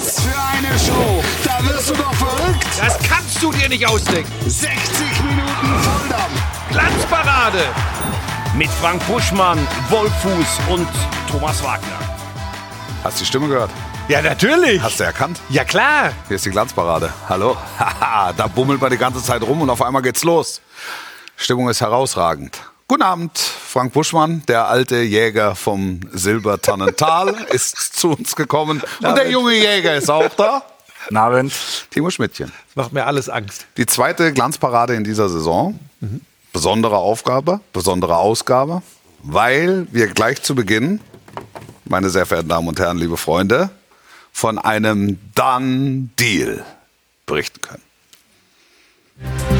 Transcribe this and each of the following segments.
Was für eine Show! Da wirst du doch verrückt! Das kannst du dir nicht ausdenken. 60 Minuten Volldampf! Glanzparade Mit Frank Buschmann, Wolfuß und Thomas Wagner. Hast du die Stimme gehört? Ja, natürlich. Hast du erkannt? Ja, klar. Hier ist die Glanzparade. Hallo? Haha, da bummelt man die ganze Zeit rum und auf einmal geht's los. Stimmung ist herausragend. Guten Abend, Frank Buschmann, der alte Jäger vom Silbertannental, ist zu uns gekommen. Und der junge Jäger ist auch da. Guten Abend. Timo Schmidtchen. Das macht mir alles Angst. Die zweite Glanzparade in dieser Saison. Besondere Aufgabe, besondere Ausgabe, weil wir gleich zu Beginn, meine sehr verehrten Damen und Herren, liebe Freunde, von einem Done Deal berichten können.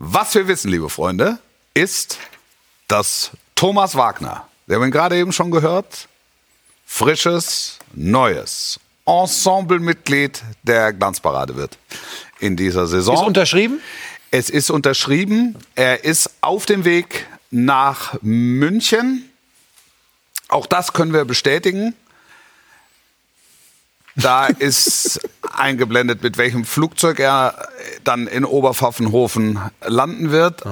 Was wir wissen, liebe Freunde, ist, dass Thomas Wagner, wir haben ihn gerade eben schon gehört, frisches, neues Ensemblemitglied der Glanzparade wird in dieser Saison. Ist unterschrieben? Es ist unterschrieben. Er ist auf dem Weg nach München. Auch das können wir bestätigen. Da ist eingeblendet, mit welchem Flugzeug er dann in Oberpfaffenhofen landen wird.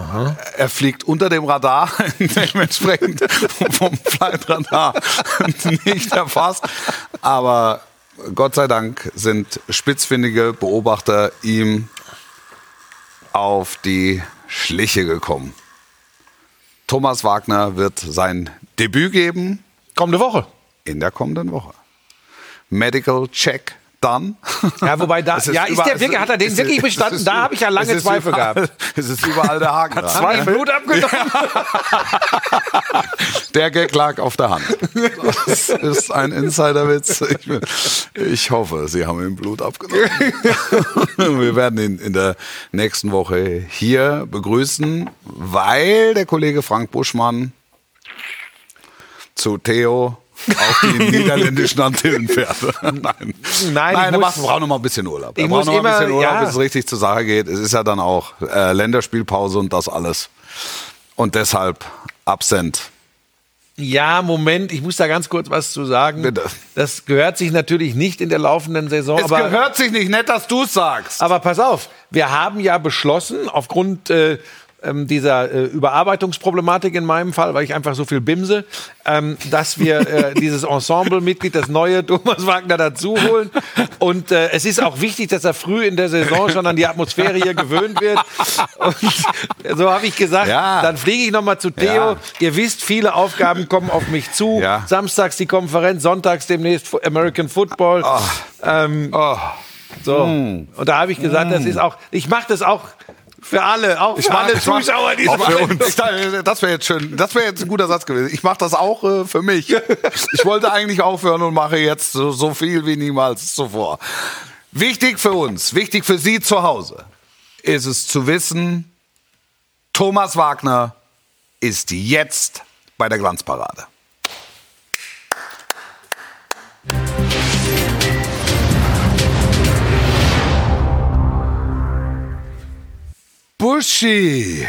Er fliegt unter dem Radar, dementsprechend vom Flightradar nicht erfasst. Aber Gott sei Dank sind spitzfindige Beobachter ihm auf die Schliche gekommen. Thomas Wagner wird sein Debüt geben Kommende Woche. in der kommenden Woche. Medical Check done. Ja, wobei da, Es ja, ist überall- der wirklich, hat er den wirklich ist- bestanden? es ist- Da habe ich ja lange ist Zweifel überall- gehabt. Es ist überall der Haken. dran. Zwei Blut abgenommen. Der Gag lag auf der Hand. Das ist ein Insiderwitz. Ich, bin- ich hoffe, Sie haben ihm Blut abgenommen. Wir werden ihn in der nächsten Woche hier begrüßen, weil der Kollege Frank Buschmann zu Theo auf die niederländischen Antillen fährt. Nein, Nein, ich Nein er muss- braucht noch mal ein bisschen Urlaub. Ich braucht muss noch mal ein bisschen immer- Urlaub, ja. bis es richtig zur Sache geht. Es ist ja dann auch äh, Länderspielpause und das alles. Und deshalb absent. Ja, Moment, ich muss da ganz kurz was zu sagen. Bitte. Das gehört sich natürlich nicht in der laufenden Saison. Es aber, gehört sich nicht nett, dass du es sagst. aber pass auf, wir haben ja beschlossen, aufgrund äh, ähm, dieser äh, Überarbeitungsproblematik in meinem Fall, weil ich einfach so viel bimse, ähm, dass wir äh, dieses Ensemble-Mitglied, das neue Thomas Wagner dazu holen. Und äh, es ist auch wichtig, dass er früh in der Saison schon an die Atmosphäre hier gewöhnt wird. Und so habe ich gesagt, Ja. dann fliege ich nochmal zu Theo. Ja. Ihr wisst, viele Aufgaben kommen auf mich zu. Ja. Samstags die Konferenz, sonntags demnächst American Football. Ähm, Oh. so. Und da habe ich gesagt, das ist auch, ich mache das auch für alle, auch für alle mach- Zuschauer, die auch für uns. Dachte, Das wäre jetzt schön. Das wäre jetzt ein guter Satz gewesen. Ich mache das auch äh, für mich. Ich wollte eigentlich aufhören und mache jetzt so, so viel wie niemals zuvor. Wichtig für uns, wichtig für Sie zu Hause, ist es zu wissen, Thomas Wagner ist jetzt bei der Glanzparade. Buschi.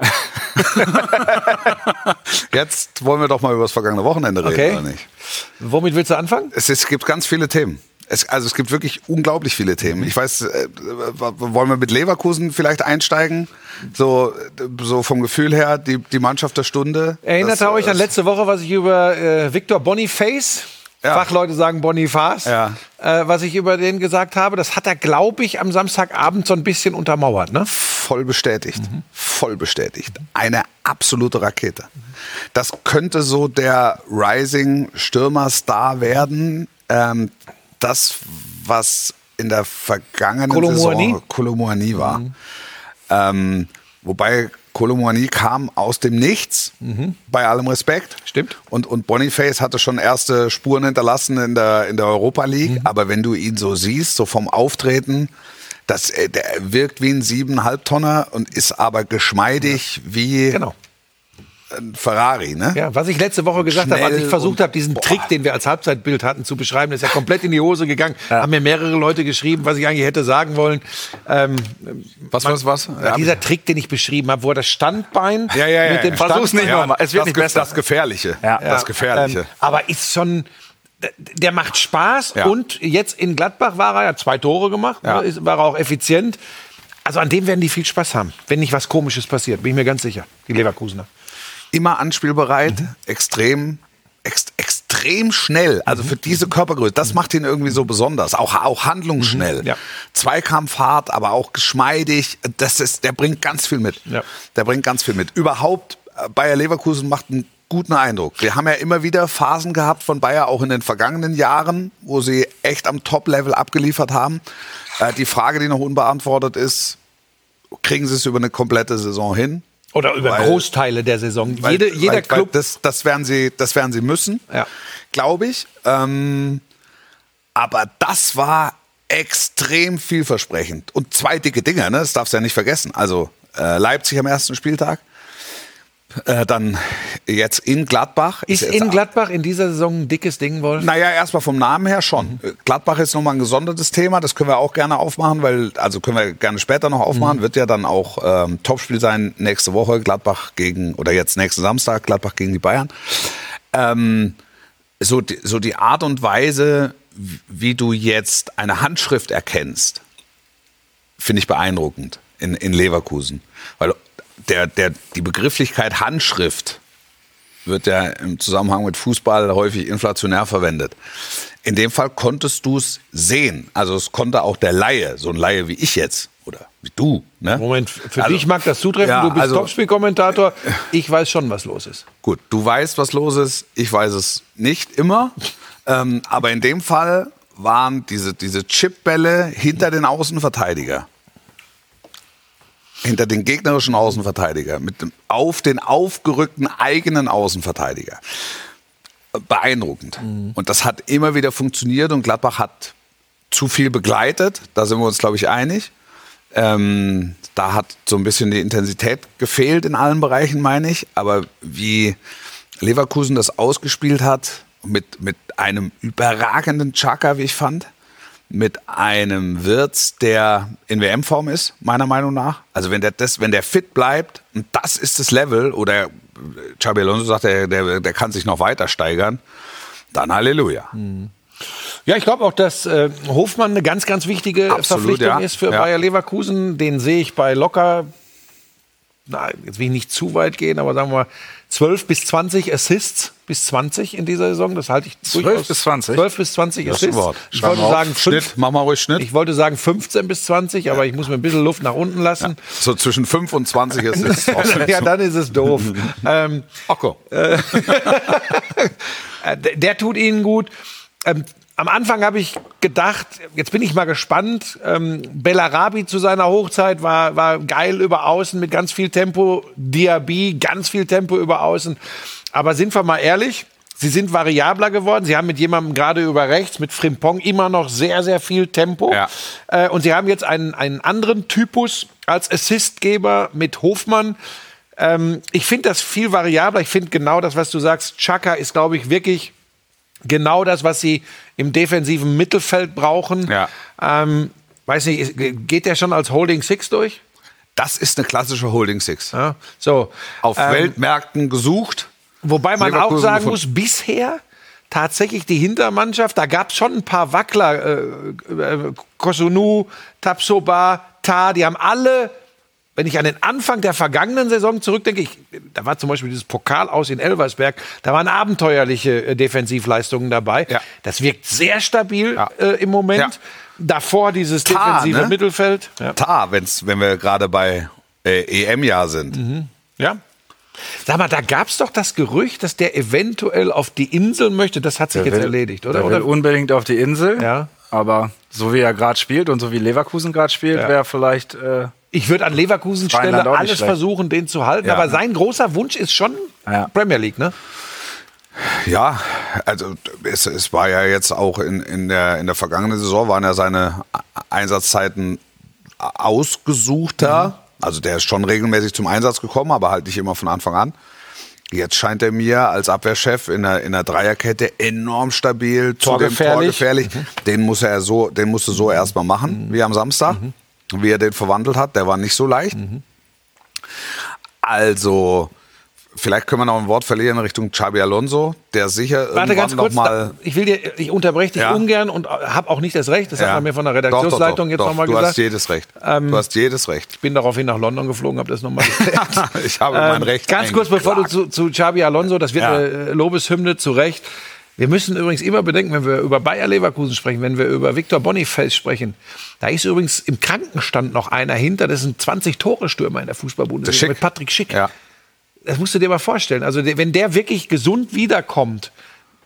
Jetzt wollen wir doch mal über das vergangene Wochenende reden, Okay. oder nicht? Womit willst du anfangen? Es, es gibt ganz viele Themen. Es, also es gibt wirklich unglaublich viele Themen. Ich weiß, äh, wollen wir mit Leverkusen vielleicht einsteigen? So, äh, so vom Gefühl her, die, die Mannschaft der Stunde. Erinnert Das, ihr euch äh, an letzte Woche, was ich über äh, Victor Boniface, Ja. Fachleute sagen Boniface, Ja. äh, was ich über den gesagt habe? Das hat er, glaube ich, am Samstagabend so ein bisschen untermauert. Ne? Voll bestätigt. Voll bestätigt. Eine absolute Rakete. Das könnte so der Rising Stürmerstar werden. Ähm, das, was in der vergangenen Kolomoani? Saison Kolomoani war. Ähm, wobei Kolomoani kam aus dem Nichts, bei allem Respekt. Stimmt. Und, und Boniface hatte schon erste Spuren hinterlassen in der, in der Europa League. Aber wenn du ihn so siehst, so vom Auftreten, das, äh, der wirkt wie ein siebeneinhalb Tonner und ist aber geschmeidig wie Genau. Ein Ferrari, ne? Ja, was ich letzte Woche gesagt habe, als ich versucht habe, diesen boah. Trick, den wir als Halbzeitbild hatten, zu beschreiben, ist ja komplett in die Hose gegangen. Haben mir mehrere Leute geschrieben, was ich eigentlich hätte sagen wollen. Ähm, Was, was, was? ja, dieser Trick, den ich beschrieben habe, wo er das Standbein ja, ja, ja. mit dem Versuch's Standbein, nicht nochmal. Es wird das, nicht besser. Das Gefährliche. Ja. Das Gefährliche. Ähm, aber ist schon, der macht Spaß Ja. und jetzt in Gladbach war er ja zwei Tore gemacht, Ja. ne, war er auch effizient. Also an dem werden die viel Spaß haben, wenn nicht was Komisches passiert, bin ich mir ganz sicher, die Leverkusener. Immer anspielbereit, extrem, ex, extrem schnell. Also für diese Körpergröße, das macht ihn irgendwie so besonders. Auch, auch handlungsschnell. Ja. Zweikampfhart, aber auch geschmeidig. Das ist, der bringt ganz viel mit. Ja. Der bringt ganz viel mit. Überhaupt, äh, Bayer Leverkusen macht einen guten Eindruck. Wir haben ja immer wieder Phasen gehabt von Bayer, auch in den vergangenen Jahren, wo sie echt am Top-Level abgeliefert haben. Äh, die Frage, die noch unbeantwortet ist, kriegen sie es über eine komplette Saison hin? Oder über Weil- Großteile der Saison. Weil- Jede, jeder weil, Club. Das, das, werden sie, das werden sie müssen, Ja. glaube ich. Ähm, aber das war extrem vielversprechend. Und zwei dicke Dinger, ne? das darfst du ja nicht vergessen. Also äh, Leipzig am ersten Spieltag, äh, dann jetzt in Gladbach. ist jetzt in Gladbach in dieser Saison ein dickes Ding, Wolf? naja, erstmal vom Namen her schon. Äh, Gladbach ist nochmal ein gesondertes Thema, das können wir auch gerne aufmachen, weil, also können wir gerne später noch aufmachen, wird ja dann auch ähm, Topspiel sein nächste Woche, Gladbach gegen, oder jetzt nächsten Samstag, Gladbach gegen die Bayern. Ähm, so, die, so die Art und Weise, wie- wie du jetzt eine Handschrift erkennst, finde ich beeindruckend in, in Leverkusen. Weil der, der, die Begrifflichkeit Handschrift wird ja im Zusammenhang mit Fußball häufig inflationär verwendet. In dem Fall konntest du es sehen. Also es konnte auch der Laie, so ein Laie wie ich jetzt oder wie du. Ne? Moment, für Also- dich mag das zutreffen, Ja, du bist also- Topspielkommentator. Ich weiß schon, was los ist. Gut, du weißt, was los ist. Ich weiß es nicht immer. ähm, aber in dem Fall waren diese, diese Chipbälle hinter den Außenverteidiger. Hinter den gegnerischen Außenverteidiger. Mit dem, auf den aufgerückten eigenen Außenverteidiger. Beeindruckend. Und das hat immer wieder funktioniert und Gladbach hat zu viel begleitet. Da sind wir uns, glaube ich, einig. Ähm, da hat so ein bisschen die Intensität gefehlt in allen Bereichen, meine ich. Aber wie Leverkusen das ausgespielt hat, mit, mit einem überragenden Chaka, wie ich fand, mit einem Wirtz, der in WM-Form ist, meiner Meinung nach. Also wenn der, das, wenn der fit bleibt, und das ist das Level, oder Xabi Alonso sagt, der, der, der kann sich noch weiter steigern, dann Halleluja. Ja, ich glaube auch, dass äh, Hofmann eine ganz, ganz wichtige Absolut, Verpflichtung ja. ist für Ja. Bayer Leverkusen. Den sehe ich bei locker, na, jetzt will ich nicht zu weit gehen, aber sagen wir mal 12 bis 20 Assists bis 20 in dieser Saison. Das halte ich 12 durchaus- bis 20? 12 bis 20 Das Assists. Wort. Ich wollte auf. sagen, fünf, Schnitt, mach mal ruhig Schnitt. ich wollte sagen 15 bis 20, aber ich muss mir ein bisschen Luft nach unten lassen. So zwischen 5 und 20 ist es. Ja, dann ist es doof. ähm, Ocko. Äh, der, der tut ihnen gut. Ähm, am Anfang habe ich gedacht, jetzt bin ich mal gespannt. Ähm, Bellarabi zu seiner Hochzeit war, war geil über Außen mit ganz viel Tempo. Diaby, ganz viel Tempo über Außen. Aber sind wir mal ehrlich, sie sind variabler geworden. Sie haben mit jemandem gerade über rechts, mit Frimpong, immer noch sehr, sehr viel Tempo. Ja. Äh, und sie haben jetzt einen, einen anderen Typus als Assistgeber mit Hofmann. Ähm, ich finde das viel variabler. Ich finde genau das, was du sagst. Chaka ist, glaube ich, wirklich genau das, was sie im defensiven Mittelfeld brauchen. Ja. Ähm, weiß nicht, geht der schon als Holding Six durch? Das ist eine klassische Holding Six. Ja. So. Auf ähm, Weltmärkten gesucht. Wobei man auch sagen gefunden. muss, bisher tatsächlich die Hintermannschaft, da gab es schon ein paar Wackler, äh, äh, Kosunu, Tapsoba, Ta, die haben alle, wenn ich an den Anfang der vergangenen Saison zurückdenke, ich, da war zum Beispiel dieses Pokal aus in Elversberg, da waren abenteuerliche äh, Defensivleistungen dabei. Ja. Das wirkt sehr stabil Ja. äh, im Moment. Ja. Davor dieses Ta, defensive ne? Mittelfeld. Ja. Ta, wenn's, wenn wir gerade bei äh, EM-Jahr sind. Ja. Sag mal, da gab es doch das Gerücht, dass der eventuell auf die Insel möchte. Das hat sich jetzt erledigt, oder? Der will oder? unbedingt auf die Insel. Ja. Aber so wie er gerade spielt und so wie Leverkusen gerade spielt, wäre vielleicht. Äh, Ich würde an Leverkusen Stelle alles versuchen, den zu halten. Ja. Aber sein großer Wunsch ist schon Ja. Premier League, ne? Ja, also es, es war ja jetzt auch in, in, der, in der vergangenen Saison waren ja seine Einsatzzeiten ausgesuchter. Also der ist schon regelmäßig zum Einsatz gekommen, aber halt nicht immer von Anfang an. Jetzt scheint er mir als Abwehrchef in der, in der Dreierkette enorm stabil, Torgefährlich. torgefährlich. Den muss er so, den musst du so erstmal machen, wie am Samstag. Wie er den verwandelt hat, der war nicht so leicht. Also, vielleicht können wir noch ein Wort verlieren in Richtung Xabi Alonso, der sicher Warte ganz irgendwann kurz, noch da, mal ich will dir, ich unterbreche dich Ja. ungern und habe auch nicht das Recht, das hat Ja. man mir von der Doch, doch, Redaktionsleitung doch, jetzt doch, nochmal Du gesagt. hast jedes Recht. du hast jedes Recht. ich bin daraufhin nach London geflogen, habe das nochmal gesagt. ich habe mein Ähm, Recht. Ganz kurz, bevor du zu, zu Xabi Alonso, das wird Ja. eine äh, Lobeshymne zu Recht. Wir müssen übrigens immer bedenken, wenn wir über Bayer Leverkusen sprechen, wenn wir über Viktor Boniface sprechen, da ist übrigens im Krankenstand noch einer hinter, das ist ein 20-Tore-Stürmer in der Fußball-Bundesliga mit Patrick Schick. Ja. Das musst du dir mal vorstellen. Also wenn der wirklich gesund wiederkommt,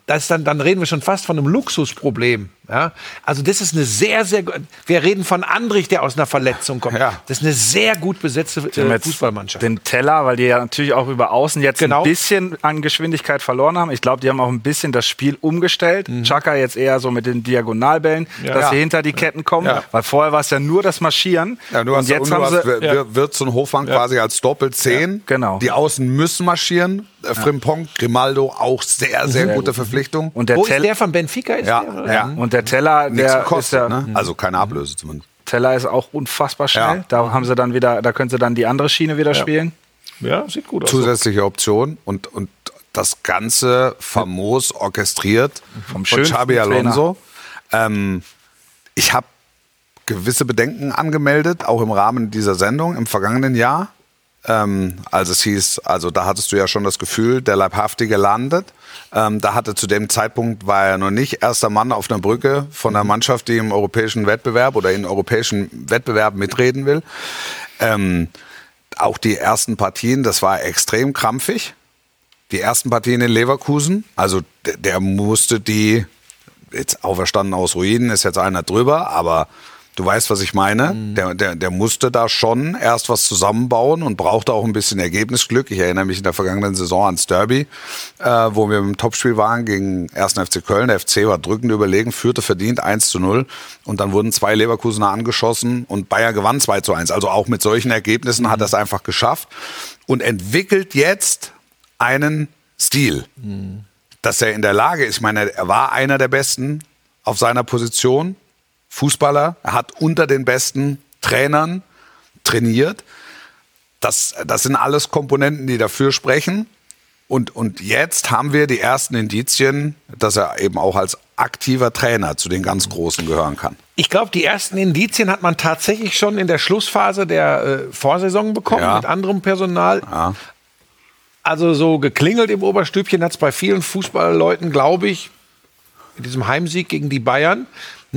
das dann, dann reden wir schon fast von einem Luxusproblem. Ja? Also das ist eine sehr, sehr, wir reden von Andrich, der aus einer Verletzung kommt. Ja. Das ist eine sehr gut besetzte äh, Fußballmannschaft. Den Teller, weil die ja natürlich auch über Außen jetzt Genau. ein bisschen an Geschwindigkeit verloren haben. Ich glaube, die haben auch ein bisschen das Spiel umgestellt. Chaka jetzt eher so mit den Diagonalbällen, Mhm. Ja. dass sie hinter die Ketten kommen. Ja. Weil vorher war es ja nur das Marschieren. Ja, du hast, und jetzt haben hast, sie, wir- wir- Wirtz und Hofmann quasi als Doppelzehn. genau. Die Außen müssen marschieren. Äh, Frimpong, Grimaldo auch sehr, sehr gute Verpflichtung. und der, Wo ist Tell der von Benfica? Ist Ja, der, ja. und der Teller, Nichts der ist kostet, ja, ne? Also keine Ablöse zumindest. Teller ist auch unfassbar schnell. Ja. Da haben sie dann wieder, da können sie dann die andere Schiene wieder spielen. ja, sieht gut aus. Zusätzliche Option und, und das Ganze famos orchestriert Vom von Xabi. Alonso. Ähm, ich habe gewisse Bedenken angemeldet, auch im Rahmen dieser Sendung im vergangenen Jahr. Ähm, als es hieß, also da hattest du ja schon das Gefühl, der Leibhaftige landet. Ähm, da hatte zu dem Zeitpunkt war er noch nicht erster Mann auf einer Brücke von einer Mannschaft, die im europäischen Wettbewerb oder in europäischen Wettbewerb mitreden will. Ähm, auch die ersten Partien, das war extrem krampfig. Die ersten Partien in Leverkusen, also der, der musste die, jetzt auferstanden aus Ruinen, ist jetzt einer drüber, aber du weißt, was ich meine. Der, der, der musste da schon erst was zusammenbauen und brauchte auch ein bisschen Ergebnisglück. Ich erinnere mich in der vergangenen Saison ans Derby, äh, wo wir im Topspiel waren gegen 1. FC Köln. Der FC war drückend überlegen, führte verdient 1 zu 0 und dann wurden zwei Leverkusener angeschossen und Bayer gewann 2 zu 1. Also auch mit solchen Ergebnissen hat er es einfach geschafft und entwickelt jetzt einen Stil, dass er in der Lage ist. Ich meine, er war einer der Besten auf seiner Position, Fußballer. Er hat unter den besten Trainern trainiert. Das, das sind alles Komponenten, die dafür sprechen. Und, und jetzt haben wir die ersten Indizien, dass er eben auch als aktiver Trainer zu den ganz Großen gehören kann. Ich glaube, die ersten Indizien hat man tatsächlich schon in der Schlussphase der äh, Vorsaison bekommen, Ja. mit anderem Personal. Ja. Also so geklingelt im Oberstübchen hat es bei vielen Fußballleuten, glaube ich, mit diesem Heimsieg gegen die Bayern.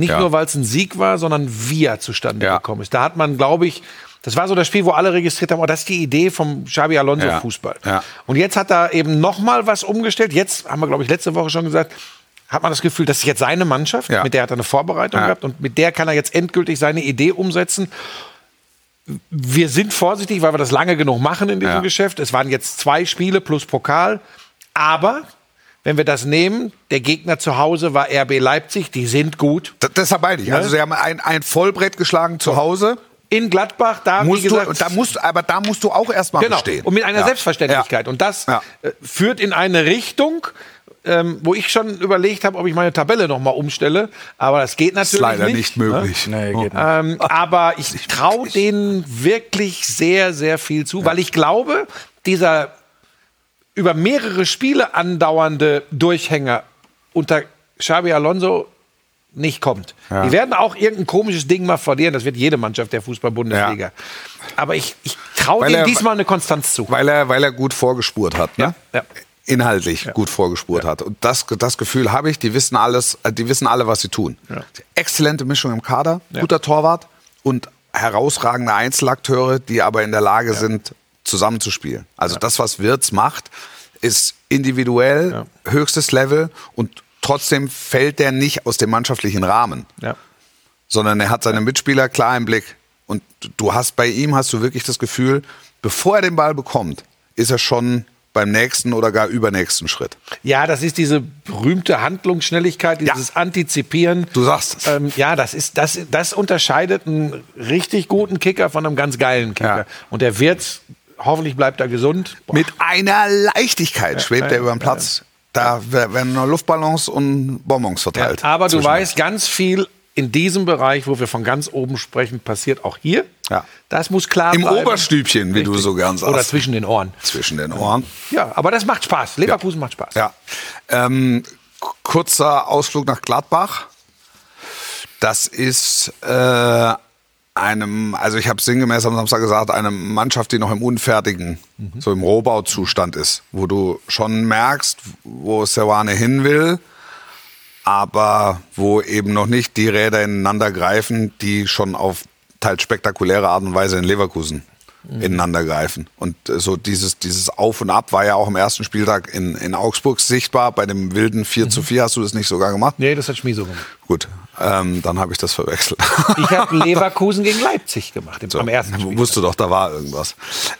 Nicht Ja. nur, weil es ein Sieg war, sondern wie er zustande Ja. gekommen ist. Da hat man, glaube ich, das war so das Spiel, wo alle registriert haben, oh, das ist die Idee vom Xabi Alonso Ja. Fußball. Und jetzt hat er eben noch mal was umgestellt. Jetzt haben wir, glaube ich, letzte Woche schon gesagt, hat man das Gefühl, das ist jetzt seine Mannschaft, mit der hat er eine Vorbereitung gehabt und mit der kann er jetzt endgültig seine Idee umsetzen. Wir sind vorsichtig, weil wir das lange genug machen in diesem Ja. Geschäft. Es waren jetzt zwei Spiele plus Pokal. Aber wenn wir das nehmen, der Gegner zu Hause war RB Leipzig, die sind gut. D deshalb meine ich. Also sie haben ein, ein Vollbrett geschlagen zu Hause. In Gladbach, da, wie Musst gesagt, du, da musst, aber da musst du auch erstmal genau, bestehen. und mit einer Ja. Selbstverständlichkeit. Ja. Und das Ja. äh, führt in eine Richtung, ähm, wo ich schon überlegt habe, ob ich meine Tabelle noch mal umstelle. Aber das geht Ist natürlich leider nicht. nicht möglich. Nee, geht nicht. Ähm, aber ich traue denen wirklich sehr, sehr viel zu, weil ich glaube, dieser über mehrere Spiele andauernde Durchhänger unter Xabi Alonso nicht kommt. Die werden auch irgendein komisches Ding mal verlieren. Das wird jede Mannschaft der Fußball-Bundesliga. Aber ich, ich traue er- diesmal eine Konstanz zu. Weil er, weil er gut vorgespurt hat, ne? Ja, ja. Inhaltlich gut vorgespurt hat. Und das, das Gefühl habe ich, die wissen alles, äh, die wissen alle, was sie tun. Exzellente Mischung im Kader, guter Torwart und herausragende Einzelakteure, die aber in der Lage sind, zusammenzuspielen. Also das, was Wirtz macht, ist individuell höchstes Level und trotzdem fällt der nicht aus dem mannschaftlichen Rahmen Ja. sondern er hat seine Mitspieler klar im Blick. Und du hast bei ihm hast du wirklich das Gefühl, bevor er den Ball bekommt, ist er schon beim nächsten oder gar übernächsten Schritt. Ja, das ist diese berühmte Handlungsschnelligkeit, dieses Antizipieren. Du sagst es. Ähm, ja, das ist das, das unterscheidet einen richtig guten Kicker von einem ganz geilen Kicker. Ja. Und der wird hoffentlich bleibt er gesund. Boah. Mit einer Leichtigkeit schwebt er über den Platz. Da werden nur Luftballons und Bonbons verteilt. Aber du weißt, ganz viel in diesem Bereich, wo wir von ganz oben sprechen, passiert auch hier. Ja. Das muss klar Im bleiben. Oberstübchen, wie du so gern sagst. Oder zwischen den Ohren. Zwischen den Ohren. Ja, aber das macht Spaß. Leverkusen macht Spaß. Ja. Ähm, kurzer Ausflug nach Gladbach. Das ist äh, einem, also ich habe sinngemäß am Samstag gesagt, eine Mannschaft, die noch im unfertigen, so im Rohbauzustand ist, wo du schon merkst, wo Serwane hin will, aber wo eben noch nicht die Räder ineinander greifen, die schon auf teils spektakuläre Art und Weise in Leverkusen ineinander greifen. Und äh, so dieses, dieses Auf und Ab war ja auch am ersten Spieltag in, in Augsburg sichtbar. Bei dem wilden 4 zu 4 hast du das nicht sogar gemacht? Nee, das hat Schmieso gemacht. Gut, ähm, dann habe ich das verwechselt. Ich habe Leverkusen gegen Leipzig gemacht im, am ersten Spiel. Wusste doch, da war irgendwas.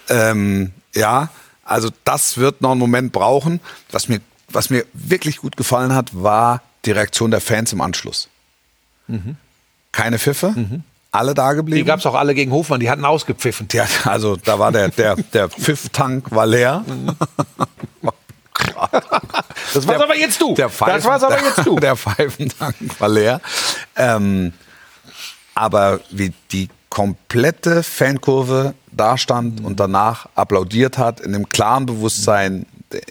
Ähm, ja, also das wird noch einen Moment brauchen. Was mir, was mir wirklich gut gefallen hat, war die Reaktion der Fans im Anschluss. Keine Pfiffe, alle da Die geblieben. gab es auch alle gegen Hofmann, die hatten ausgepfiffen. Ja, also da war der, der, der Pfifftank war leer. Das war's aber jetzt du. Der das war's aber jetzt du. Der Pfeifentank war leer. Ähm, aber wie die komplette Fankurve da stand und danach applaudiert hat, in dem klaren Bewusstsein, der,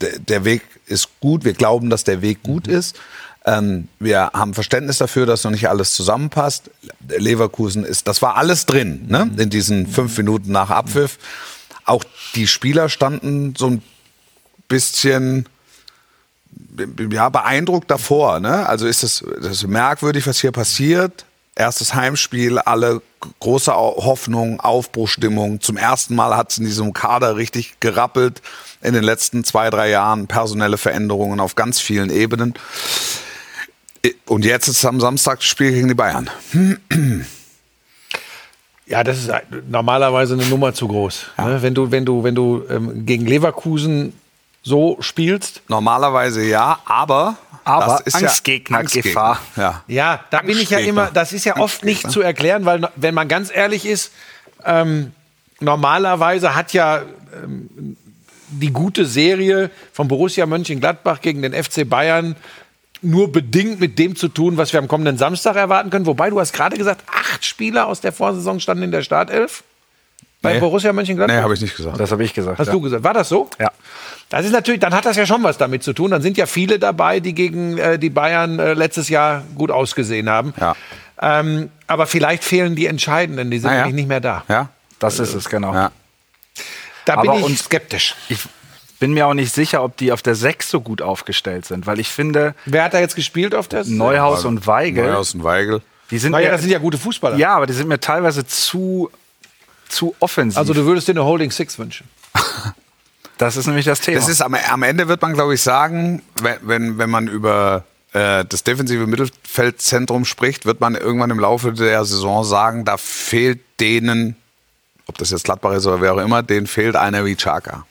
der, der Weg ist gut, wir glauben, dass der Weg gut ist. Ähm, wir haben Verständnis dafür, dass noch nicht alles zusammenpasst. Leverkusen ist, das war alles drin, ne? in diesen fünf Minuten nach Abpfiff. Auch die Spieler standen so ein bisschen ja, beeindruckt davor. Ne? Also ist es das ist merkwürdig, was hier passiert. Erstes Heimspiel, alle große Hoffnung, Aufbruchstimmung. Zum ersten Mal hat es in diesem Kader richtig gerappelt in den letzten zwei, drei Jahren. Personelle Veränderungen auf ganz vielen Ebenen. Und jetzt ist am Samstag das Spiel gegen die Bayern. Ja, das ist normalerweise eine Nummer zu groß. Ne? Wenn du, wenn du, wenn du ähm, gegen Leverkusen so spielst, Normalerweise ja, aber, Aber das ist Angstgegner, ja. Ja. Ja, da bin ich ja immer, das ist ja oft nicht zu erklären, weil wenn man ganz ehrlich ist, ähm, normalerweise hat ja ähm, die gute Serie von Borussia Mönchengladbach gegen den FC Bayern nur bedingt mit dem zu tun, was wir am kommenden Samstag erwarten können. Wobei du hast gerade gesagt, acht Spieler aus der Vorsaison standen in der Startelf bei Nee. Borussia Mönchengladbach. Nee, habe ich nicht gesagt. Das habe ich gesagt. Hast ja. du gesagt? War das so? Ja. Das ist natürlich, dann hat das ja schon was damit zu tun. Dann sind ja viele dabei, die gegen äh, die Bayern äh, letztes Jahr gut ausgesehen haben. Ja. Ähm, aber vielleicht fehlen die Entscheidenden, die sind Ah, ja. nicht mehr da. Ja? Das ist es, genau. Ja. Da bin Aber ich und- skeptisch. Ich bin mir auch nicht sicher, ob die auf der 6 so gut aufgestellt sind, weil ich finde, Wer hat da jetzt gespielt auf der Neuhaus und Weigel, Neuhaus und Weigel. die sind Naja, mir, das sind ja gute Fußballer. ja, aber die sind mir teilweise zu, zu offensiv. Also du würdest dir eine Holding Six wünschen. das ist nämlich das Thema. Das ist am, am Ende wird man, glaube ich, sagen, wenn, wenn, wenn man über äh, das defensive Mittelfeldzentrum spricht, wird man irgendwann im Laufe der Saison sagen, da fehlt denen, ob das jetzt Gladbach ist oder wer auch immer, denen fehlt einer wie Chaka.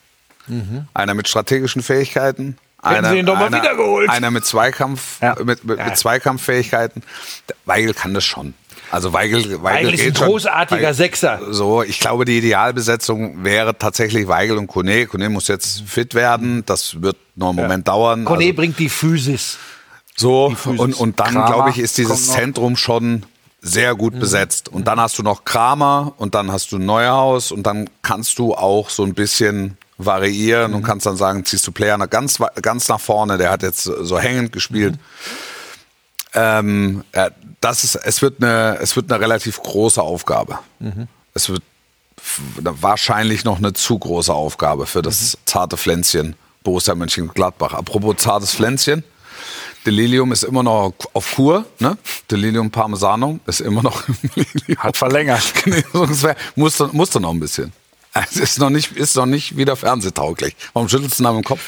Einer mit strategischen Fähigkeiten. Einer, sie ihn doch mal einer, einer mit Zweikampf, Ja. mit, mit, mit Zweikampffähigkeiten. Weigel kann das schon. Also Weigel, Weigel, Weigel ist ein schon. großartiger Weigel- Sechser. So, ich glaube, die Idealbesetzung wäre tatsächlich Weigel und Kone. Kone muss jetzt fit werden. Das wird noch einen Moment dauern. Kone Also, bringt die Physis. so, und, und dann, glaube ich, ist dieses. Zentrum schon sehr gut besetzt. Und dann hast du noch Kramer und dann hast du Neuhaus und dann kannst du auch so ein bisschen variieren und kannst dann sagen, ziehst du Player nach ganz, ganz nach vorne, der hat jetzt so hängend gespielt. Ähm, ja, das ist, es wird eine, es wird eine relativ große Aufgabe. Es wird wahrscheinlich noch eine zu große Aufgabe für das zarte Pflänzchen Borussia Mönchengladbach. Apropos zartes Pflänzchen. Delirium ist immer noch auf Kur, ne? Delirium Parmesanum ist immer noch im Lilium. Hat verlängert. Musste, musste noch ein bisschen. Es ist noch nicht, ist noch nicht wieder fernsehtauglich. Warum schüttelst du da mit dem Kopf?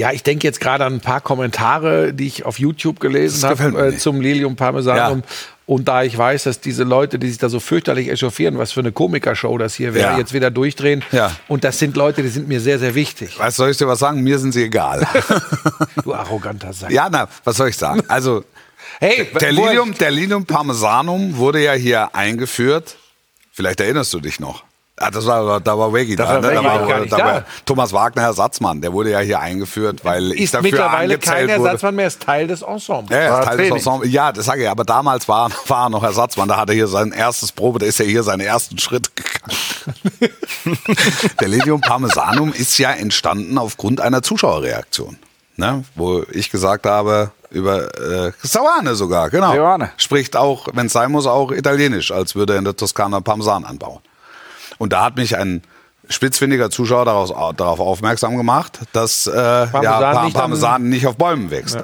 Ja, ich denke jetzt gerade an ein paar Kommentare, die ich auf YouTube gelesen habe äh, zum Lilium Parmesanum. Ja. Und da ich weiß, dass diese Leute, die sich da so fürchterlich echauffieren, was für eine Komikershow das hier wäre, Ja. jetzt wieder durchdrehen. Ja. Und das sind Leute, die sind mir sehr, sehr wichtig. Du, soll ich dir was sagen? Mir sind sie egal. Du arroganter Sack. ja, na, was soll ich sagen? Also, Hey, der Lilium, der Lilium Parmesanum wurde ja hier eingeführt. Vielleicht erinnerst du dich noch. Ah, das war, da war Weggy da. war ne? Da war, nicht da war da. Thomas Wagner Ersatzmann. Der wurde ja hier eingeführt, weil ich Ist dafür mittlerweile kein angezählt wurde. Ersatzmann mehr, ist Teil des Ensembles. Ja, er ist Teil des. Ensembles. ja, das sage ich. Aber damals war, war er noch Ersatzmann. Da hat er hier sein erstes Probe. Da ist er hier seinen ersten Schritt gegangen. Der Legion Parmesanum ist ja entstanden aufgrund einer Zuschauerreaktion. Ne? Wo ich gesagt habe, über äh, Sauane sogar, genau. Sauane. Spricht auch, wenn es sein muss, auch Italienisch, als würde er in der Toskana Parmesan anbauen. Und da hat mich ein spitzfindiger Zuschauer daraus, darauf aufmerksam gemacht, dass äh, Parmesan ja, nicht Parmesan nicht auf Bäumen wächst.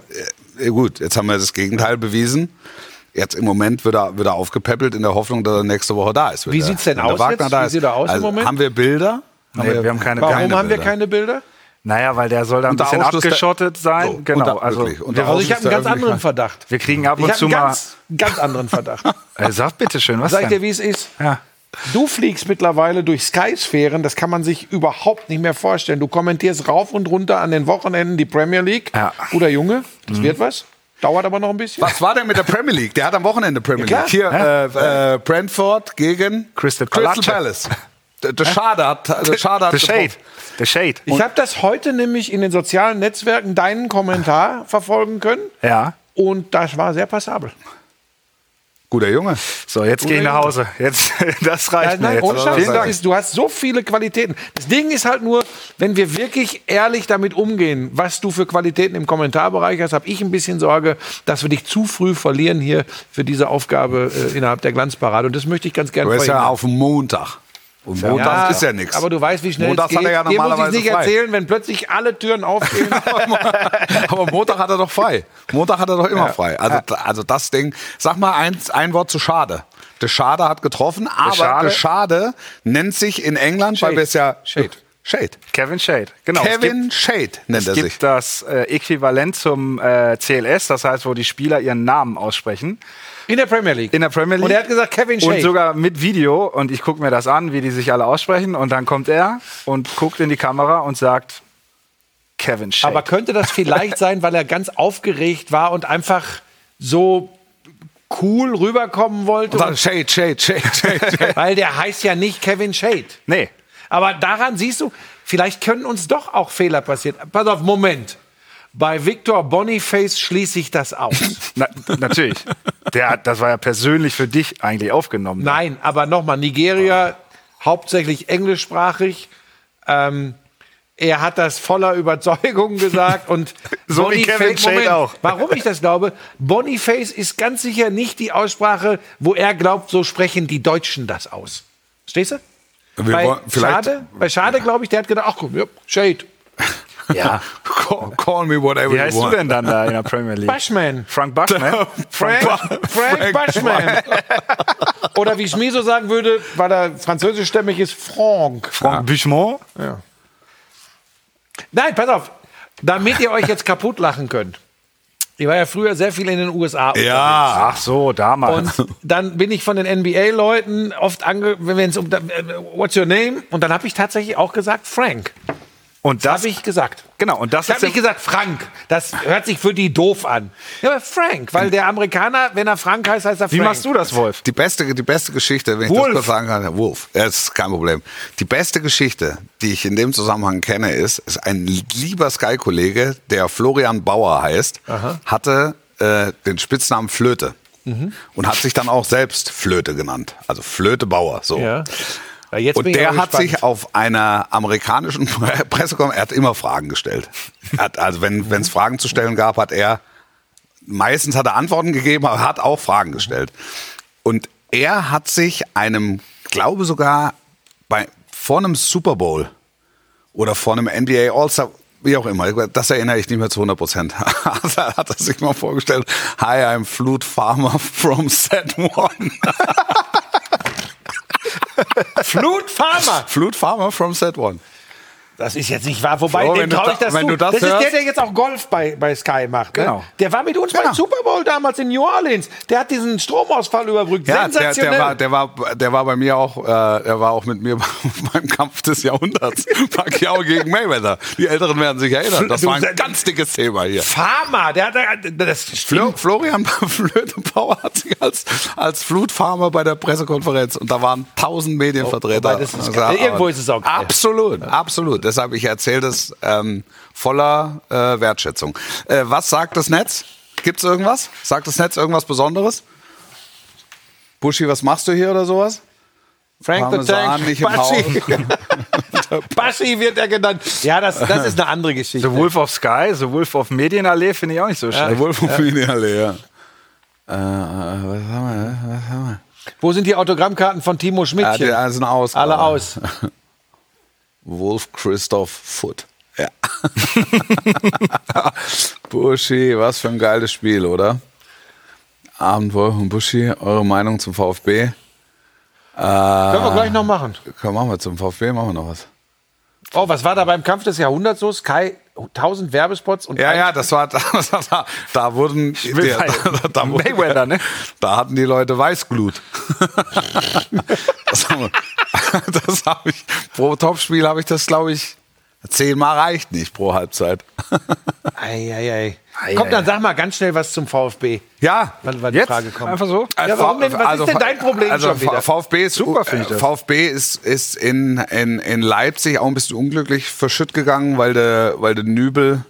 Äh, gut, jetzt haben wir das Gegenteil bewiesen. Jetzt im Moment wird er, wird er aufgepäppelt in der Hoffnung, dass er nächste Woche da ist. Wie sieht's denn Wenn der aus Wagner jetzt? Da Wie sieht er aus im also, Moment? Haben wir Bilder? Nee, wir haben keine- Warum keine haben wir keine Bilder? Naja, weil der soll da ein bisschen Ausschluss abgeschottet sein. So, genau. unter- also, Also ich habe einen ganz der anderen Verdacht. wir kriegen ab Ich und habe zu einen mal. ganz, ganz anderen Verdacht. Äh, sag bitte schön, was Sag ich denn? dir, wie es ist? Ja. Du fliegst mittlerweile durch Skysphären, das kann man sich überhaupt nicht mehr vorstellen. Du kommentierst rauf und runter an den Wochenenden die Premier League. Ja. Guter Junge, das wird was. Dauert aber noch ein bisschen. Was war denn mit der Premier League? Der hat am Wochenende Premier Ja, League. Hier äh, äh, Brentford gegen Crystal Crystal Palace. Palace. Der, der Schade hat, der Schade hat The Shade. The Shade. Ich habe das heute nämlich in den sozialen Netzwerken deinen Kommentar verfolgen können ja. und das war sehr passabel. Guter Junge. So, jetzt gehe ich nach Hause. Jetzt, das reicht Ja, mir nein, jetzt. ohne Scheiß, Vielen das Dank. ist, du hast so viele Qualitäten. Das Ding ist halt nur, wenn wir wirklich ehrlich damit umgehen, was du für Qualitäten im Kommentarbereich hast, habe ich ein bisschen Sorge, dass wir dich zu früh verlieren hier für diese Aufgabe äh, innerhalb der Glanzparade. Und das möchte ich ganz gerne Du bist ja verhindern. auf Montag. Und Montag ist ja nichts. Aber du weißt, wie schnell Montags es hat geht. er ja Dir muss ich normalerweise nicht frei. erzählen, wenn plötzlich alle Türen aufgehen. Aber Montag hat er doch frei. Montag hat er doch immer Ja. frei. Also, also das Ding, sag mal ein, ein Wort zu Schade. Der Schade hat getroffen, aber Schade. der Schade nennt sich in England, weil Shade. wir es ja Shade. Shade. Kevin Shade. Genau. es gibt- Kevin Shade nennt Es er sich. gibt das äh, Äquivalent zum äh, CLS, das heißt, wo die Spieler ihren Namen aussprechen. In der Premier League. In der Premier League. Und er hat gesagt, Kevin Shade. Und sogar mit Video. Und ich gucke mir das an, wie die sich alle aussprechen. Und dann kommt er und guckt in die Kamera und sagt Kevin Shade. Aber könnte das vielleicht sein, weil er ganz aufgeregt war und einfach so cool rüberkommen wollte? Und dann Shade, Shade, Shade, Shade, Shade. Weil der heißt ja nicht Kevin Shade. nee. Aber daran siehst du, vielleicht können uns doch auch Fehler passieren. Pass auf, Moment. Bei Victor Boniface schließe ich das aus. Na, natürlich. Der, hat- das war ja persönlich für dich eigentlich aufgenommen. Nein, aber nochmal, Nigeria, hauptsächlich englischsprachig. Ähm, er hat das voller Überzeugung gesagt und So wie Kevin Shade auch. Warum ich das glaube? Boniface ist ganz sicher nicht die Aussprache, wo er glaubt, so sprechen die Deutschen das aus. Verstehst du? Wir Bei wollen- vielleicht- Schade, bei Schade glaube ich, der hat gedacht, ach komm, ja, Shade, Ja. Call, call me whatever Wie you heißt du want. denn dann da in der Premier League? Bushman. Frank Bushman? Frank, Frank Bushman. Oder wie ich mir so sagen würde, weil er französischstämmig ist, Franck. Frank Buchemont? Nein, pass auf. Damit ihr euch jetzt kaputt lachen könnt. Ich war ja früher sehr viel in den USA. Ja. Ach so, damals. Und dann bin ich von den NBA-Leuten oft ange... Wenn es um... äh, What's your name? Und dann habe ich tatsächlich auch gesagt Frank. Und Das das habe ich gesagt. Genau, und das Ich habe nicht gesagt Frank. Das hört sich für die doof an. Ja, aber Frank, weil der Amerikaner, wenn er Frank heißt, heißt er Frank. Wie machst du das, Wolf? Die beste, die beste Geschichte, wenn ich Wolf. das kurz sagen kann, Wolf, ja, das ist kein Problem. Die beste Geschichte, die ich in dem Zusammenhang kenne, ist, ist ein lieber Sky-Kollege, der Florian Bauer heißt, hatte äh, den Spitznamen Flöte Mhm. und hat sich dann auch selbst Flöte genannt. Also Flöte Bauer, so. Ja. Und der hat sich auf einer amerikanischen Pressekonferenz, er hat immer Fragen gestellt. Hat, also wenn es Fragen zu stellen gab, hat er, meistens hat er Antworten gegeben, aber hat auch Fragen gestellt. Und er hat sich einem, glaube sogar bei, vor einem Super Bowl oder vor einem NBA All-Star, wie auch immer, das erinnere ich nicht mehr zu 100 Prozent. Hat er sich mal vorgestellt, Hi, I'm Flute Farmer from Set One. Flut Farmer. Flute Farmer from Set One. Das ist jetzt nicht wahr. Wobei, Flo, dem traue ich da- das wenn zu. das das ist der, der jetzt auch Golf bei, bei Sky macht. Ne? Genau. Der war mit uns beim Genau. Super Bowl damals in New Orleans. Der hat diesen Stromausfall überbrückt. Ja, der, Sensationell. der, war, der, war, der war bei mir auch, äh, der war auch mit mir beim Kampf des Jahrhunderts. Pacquiao gegen Mayweather. Die Älteren werden sich erinnern. Das war ein ganz dickes Thema hier. Farmer, der hat das Flo. Florian Flöte-Bauer hat sich als, als Flutfarmer bei der Pressekonferenz und da waren tausend Medienvertreter. Oh, wobei das ist geil. Irgendwo ist es auch. Absolut, absolut. Deshalb, ich erzähle das ähm, voller äh, Wertschätzung. Äh, was sagt das Netz? Gibt's irgendwas? Sagt das Netz irgendwas Besonderes? Buschi, was machst du hier oder sowas? Frank the Parmesan Tank. nicht im Baschi. Baschi wird er genannt. Ja, das, das ist eine andere Geschichte. The Wolf of Sky, The Wolf of Medienallee finde ich auch nicht so schlecht. Der Wolf von Filiale, ja. Äh, äh, was haben wir? Was haben wir? Wo sind die Autogrammkarten von Timo Ja, Schmidtchen? die sind aus. Alle aus. Wolf Christoph Foot. Ja. Buschi, was für ein geiles Spiel, oder? Abend Wolf und Buschi, eure Meinung zum VfB? Können wir gleich noch machen. Komm, machen wir zum VfB, machen wir noch was. Oh, was war da beim Kampf des Jahrhunderts so? Sky, 1000 Werbespots und Ja, ja, das war, war da, da wurden, der, da, wurden- Mayweather, ne? Da hatten die Leute Weißglut. das habe das hab ich, pro Topspiel habe ich das, glaube ich, zehnmal reicht nicht pro Halbzeit. Ei, ei, Komm, ei, dann sag mal ganz schnell was zum VfB. Ja, Wann die Jetzt? Frage kommt. Einfach so? Ja, warum denn? Was ist denn dein Problem also schon wieder? VfB ist, Super, finde ich das. VfB ist, ist in, in, in Leipzig auch ein bisschen unglücklich verschütt gegangen, weil der, weil der Nübel,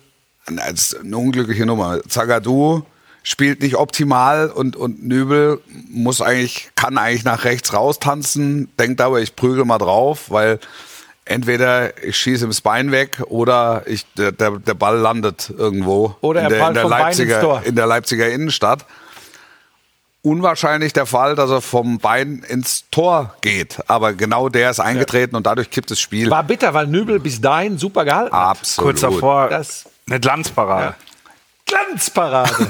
das ist eine unglückliche Nummer. Zagadou spielt nicht optimal und, und Nübel muss eigentlich, kann eigentlich nach rechts raustanzen, denkt aber, ich prügel mal drauf, weil entweder ich schieße ihm das Bein weg oder ich, der, der, Ball landet irgendwo Oder er in, der, in, der vom Bein ins Leipziger, Tor. in der Leipziger Innenstadt unwahrscheinlich der Fall, dass er vom Bein ins Tor geht. Aber genau der ist eingetreten und dadurch kippt das Spiel. War bitter, weil Nübel bis dahin super gehalten hat. Absolut. Kurz davor Das eine Glanzparade. Glanzparade.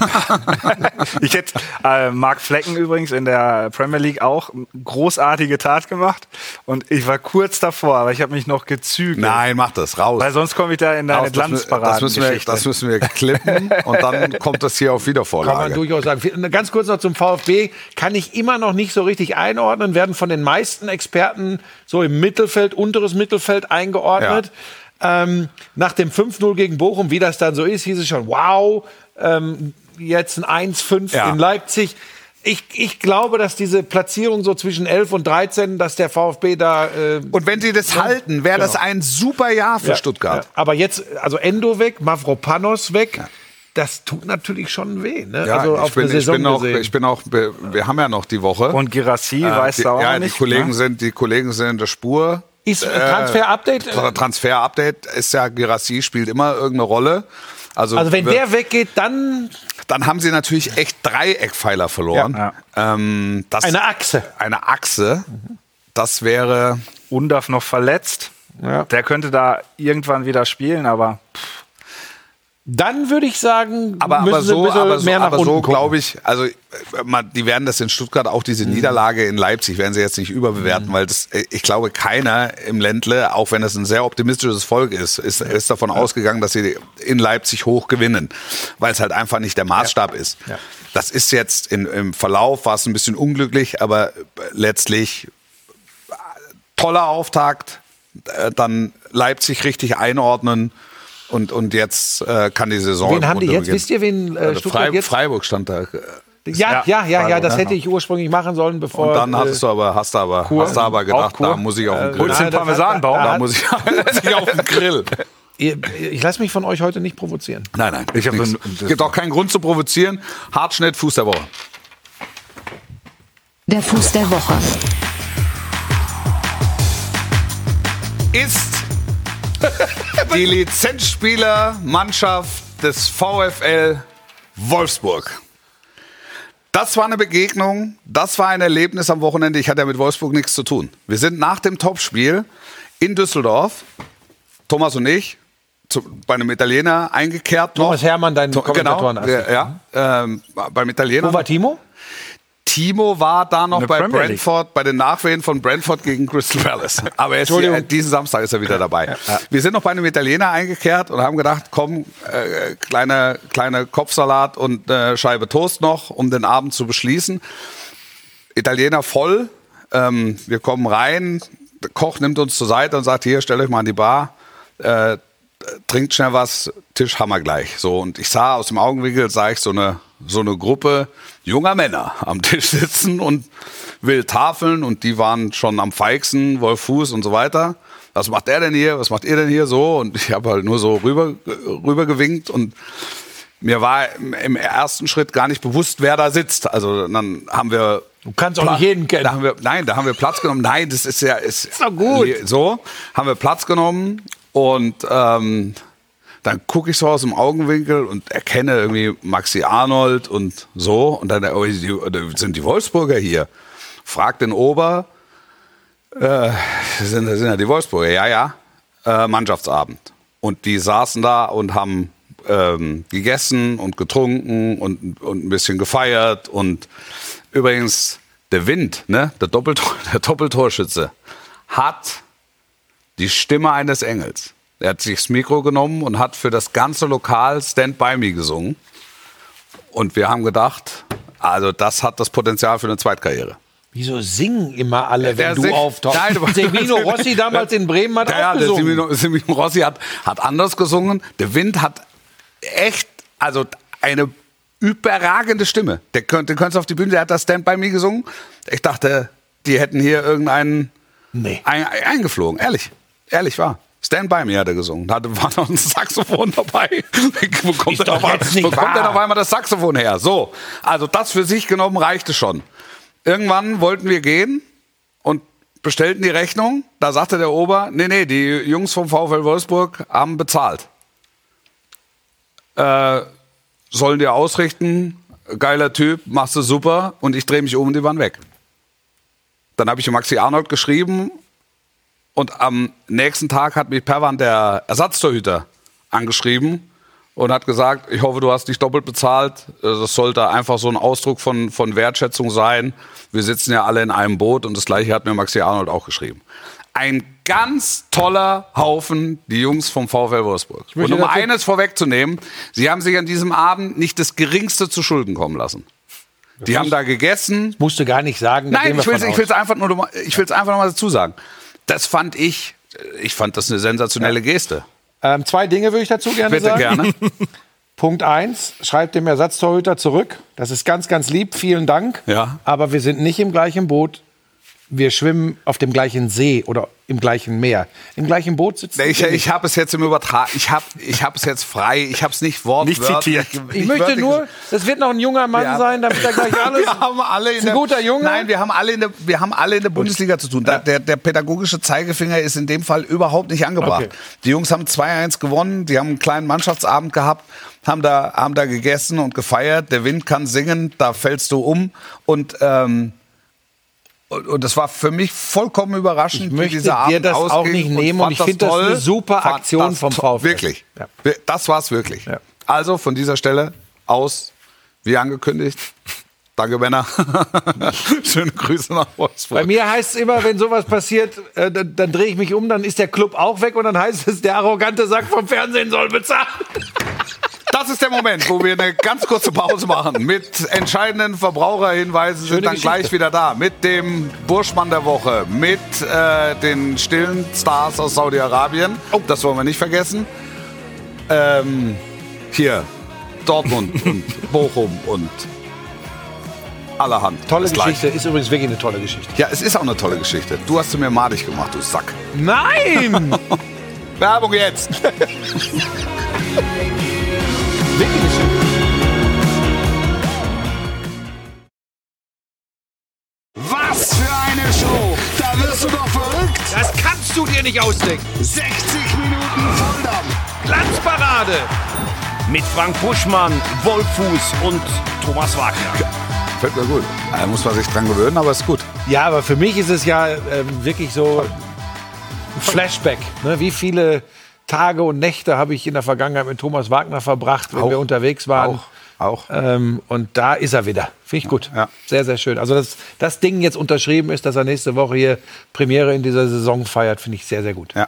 Ich hätte äh, Marc Flecken übrigens in der Premier League auch eine großartige Tat gemacht und ich war kurz davor, aber ich habe mich noch gezügelt. Nein, mach das raus. Weil sonst komme ich da in deine Raus, das, mü- das, müssen wir, das müssen wir klippen und dann kommt das hier auf Kann man Wiedervorlage. durchaus sagen. Ganz kurz noch zum VfB. Kann ich immer noch nicht so richtig einordnen. Werden von den meisten Experten so im Mittelfeld, unteres Mittelfeld eingeordnet. Ähm, nach dem 5-0 gegen Bochum, wie das dann so ist, hieß es schon, wow, ähm, jetzt ein 1-5 Ja. in Leipzig. Ich, ich glaube, dass diese Platzierung so zwischen 11 und 13, dass der VfB da. Äh, Und wenn sie das halten, wäre das ein super Jahr für Stuttgart. Ja, aber jetzt, also Endo weg, Mavropanos weg. Das tut natürlich schon weh. Ne? Ja, also ich, auf bin, eine ich, bin auch, ich bin auch, wir haben ja noch die Woche. Und Girassi weiß die, da auch ja, nicht. die Kollegen ne? sind, die Kollegen sind in der Spur. Ist Transfer-Update? Tra- Transfer-Update ist ja, Girassi spielt immer irgendeine Rolle. Also, Also wenn wir- der weggeht, dann dann haben sie natürlich echt drei Eckpfeiler verloren. Ja. Ähm, das, eine Achse. eine Achse. Das wäre Undaf noch verletzt. Ja. Der könnte da irgendwann wieder spielen, aber Dann würde ich sagen, aber, müssen aber so, aber so, mehr nach aber so glaube ich, also äh, man, die werden das in Stuttgart auch diese Niederlage in Leipzig werden sie jetzt nicht überbewerten, weil das, äh, ich glaube keiner im Ländle, auch wenn es ein sehr optimistisches Volk ist, ist, ist davon ausgegangen, dass sie in Leipzig hoch gewinnen, weil es halt einfach nicht der Maßstab ist. Ja. Das ist jetzt in, im Verlauf war es ein bisschen unglücklich, aber äh, letztlich toller Auftakt, dann Leipzig richtig einordnen. Und, und jetzt äh, kann die Saison. Wen haben die jetzt? beginnen. Wisst ihr, wen äh, Also Stuttgart Frei, jetzt? Freiburg stand da. Ja, ja, ja, ja, Freiburg, das ja. hätte ich ursprünglich machen sollen, bevor. Und dann äh, hattest du aber, hast du aber, Kur. hast du aber gedacht, da muss ich auf den Grill. Holst den das hat- Parmesanbaum? da muss ich, auf den Grill. ich lasse mich von euch heute nicht provozieren. Nein, nein. Ich ein- gibt auch keinen Grund zu provozieren. Hartschnitt, Fuß der Woche. Der Fuß der Woche. Ist die Lizenzspielermannschaft des VfL Wolfsburg. Das war eine Begegnung, das war ein Erlebnis am Wochenende. Ich hatte ja mit Wolfsburg nichts zu tun. Wir sind nach dem Topspiel in Düsseldorf, Thomas und ich, zu, bei einem Italiener eingekehrt. Thomas noch. Hermann, dein To- Kommentatoren- Genau, ja, ja ähm, beim Italiener. Wo war Timo? Timo war da noch bei Premier League. Brentford, bei den Nachwehen von Brentford gegen Crystal Palace. Aber er hier, diesen Samstag ist er wieder dabei. Wir sind noch bei einem Italiener eingekehrt und haben gedacht, komm, äh, kleine, kleine Kopfsalat und äh, Scheibe Toast noch, um den Abend zu beschließen. Italiener voll. Ähm, wir kommen rein. Der Koch nimmt uns zur Seite und sagt: Hier, stellt euch mal an die Bar. Äh, trinkt schnell was, Tisch haben wir gleich. So, und ich sah aus dem Augenwinkel, sah ich so eine, so eine Gruppe junger Männer am Tisch sitzen und will tafeln und die waren schon am feigsten, Wolf Fuß und so weiter. Was macht er denn hier? Was macht ihr denn hier so? Und ich habe halt nur so rüber, rüber gewinkt und mir war im, ersten Schritt gar nicht bewusst, wer da sitzt. Also dann haben wir Du kannst auch nicht jeden kennen. da wir, nein, da haben wir Platz genommen. Nein, das ist ja ist, doch gut. So haben wir Platz genommen und ähm, dann gucke ich so aus dem Augenwinkel und erkenne irgendwie Maxi Arnold und so. Und dann oh, sind die Wolfsburger hier. Fragt den Ober, äh, sind, sind ja die Wolfsburger, ja ja, äh, Mannschaftsabend. Und die saßen da und haben ähm, gegessen und getrunken und, und ein bisschen gefeiert. Und übrigens der Wind, ne, der, Doppeltor, der Doppeltorschütze, hat die Stimme eines Engels. Er hat sich das Mikro genommen und hat für das ganze Lokal Stand By Me gesungen. Und wir haben gedacht, also das hat das Potenzial für eine Zweitkarriere. Wieso singen immer alle, wenn Der du auftauchst? Semino Rossi damals in Bremen hat Ja, auch der gesungen. Semino, Semino Rossi hat, hat anders gesungen. Der Wind hat echt, also eine überragende Stimme. Der könnte, der könnte auf die Bühne, der hat das Stand By Me gesungen. Ich dachte, die hätten hier irgendeinen Nee. ein, eingeflogen. Ehrlich, ehrlich war. Stand By Me hat er gesungen. Da war noch ein Saxophon dabei. Wo kommt, denn auf, wo kommt denn auf einmal das Saxophon her? So, also das für sich genommen reichte schon. Irgendwann wollten wir gehen und bestellten die Rechnung. Da sagte der Ober, nee, nee, die Jungs vom VfL Wolfsburg haben bezahlt. Äh, sollen dir ausrichten, geiler Typ, machst du super und ich drehe mich um und die waren weg. Dann habe ich Maxi Arnold geschrieben und am nächsten Tag hat mich Perwan, der Ersatztorhüter, angeschrieben und hat gesagt, ich hoffe, du hast nicht doppelt bezahlt. Äh, Das sollte einfach so ein Ausdruck von, von Wertschätzung sein. Wir sitzen ja alle in einem Boot und das gleiche hat mir Maxi Arnold auch geschrieben. Ein ganz toller Haufen, die Jungs vom VfL Wolfsburg. Und um eines vorwegzunehmen, sie haben sich an diesem Abend nicht das Geringste zu Schulden kommen lassen. Die haben da gegessen, Musst du gar nicht sagen. Nein, ich will es einfach nur ich will's einfach noch mal dazu sagen. Das fand ich, ich fand das eine sensationelle Geste. Ähm, zwei Dinge würde ich dazu gerne Bitte sagen. gerne. Punkt eins, schreibt dem Ersatztorhüter zurück. Das ist ganz, ganz lieb. Vielen Dank. Ja. Aber wir sind nicht im gleichen Boot. Wir schwimmen auf dem gleichen See oder im gleichen Meer. Im gleichen Boot sitzen Ich, wir ich habe es jetzt im Übertrag, ich habe ich habe es jetzt frei, ich habe es nicht wortwörtlich. Nicht zitiert. Ich möchte wörtlich nur, das wird noch ein junger Mann Ja. sein, damit er gleich alles. wir haben alle in Ist ein der, guter Junge. Nein, wir haben alle in der, wir haben alle in der Bundesliga zu tun. Da, der, der pädagogische Zeigefinger ist in dem Fall überhaupt nicht angebracht. Okay. Die Jungs haben 2-1 gewonnen, die haben einen kleinen Mannschaftsabend gehabt, haben da, haben da gegessen und gefeiert. Der Wind kann singen, da fällst du um. Und, ähm, und, und das war für mich vollkommen überraschend. Ich möchte dieser dir das auch nicht nehmen fand und ich finde das eine super Aktion vom. VfL. Wirklich. Ja. Das war's wirklich. Ja. Also von dieser Stelle aus, wie angekündigt. Danke, Männer. Schöne Grüße nach Wolfsburg. Bei mir heißt es immer, wenn sowas passiert, äh, dann, dann drehe ich mich um, dann ist der Club auch weg und dann heißt es, der arrogante Sack vom Fernsehen soll bezahlen. Das ist der Moment, wo wir eine ganz kurze Pause machen. Mit entscheidenden Verbraucherhinweisen sind Schöne dann Geschichte. gleich wieder da. Mit dem Burschmann der Woche, mit äh, den stillen Stars aus Saudi-Arabien. Oh. Das wollen wir nicht vergessen. Ähm, hier, Dortmund und Bochum und allerhand. Tolle Bis gleich. Geschichte, ist übrigens wirklich eine tolle Geschichte. Ja, es ist auch eine tolle Geschichte. Du hast sie mir madig gemacht, du Sack. Nein! Werbung jetzt. nicht ausdenken. 60 Minuten Volldampf! Glanzparade. Mit Frank Buschmann, Wolfuß und Thomas Wagner. Fällt mir gut. Da muss man sich dran gewöhnen, aber ist gut. Ja, aber für mich ist es ja ähm, wirklich so ein Flashback. Ne? Wie viele Tage und Nächte habe ich in der Vergangenheit mit Thomas Wagner verbracht, wenn Auch. wir unterwegs waren. Auch. Auch. Ähm, und da ist er wieder. Finde ich gut. Ja. Sehr, sehr schön. Also, dass das Ding jetzt unterschrieben ist, dass er nächste Woche hier Premiere in dieser Saison feiert, finde ich sehr, sehr gut. Ja.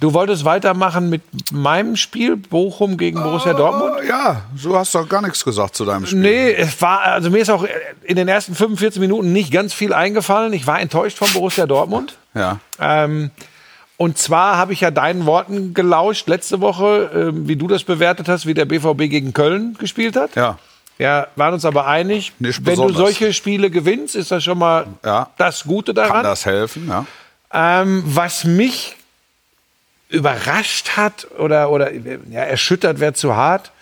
Du wolltest weitermachen mit meinem Spiel, Bochum gegen Borussia Dortmund? Äh, ja, du hast doch gar nichts gesagt zu deinem Spiel. Nee, es war, also mir ist auch in den ersten 45 Minuten nicht ganz viel eingefallen. Ich war enttäuscht von Borussia Dortmund. Ja. Ähm, und zwar habe ich ja deinen Worten gelauscht letzte Woche, ähm, wie du das bewertet hast, wie der BVB gegen Köln gespielt hat. Ja. Wir waren uns aber einig, Nicht wenn du besonders. solche Spiele gewinnst, ist das schon mal Ja. das Gute Kann daran. das helfen? Ja. Ähm, was mich überrascht hat oder, oder ja, erschüttert wäre zu hart,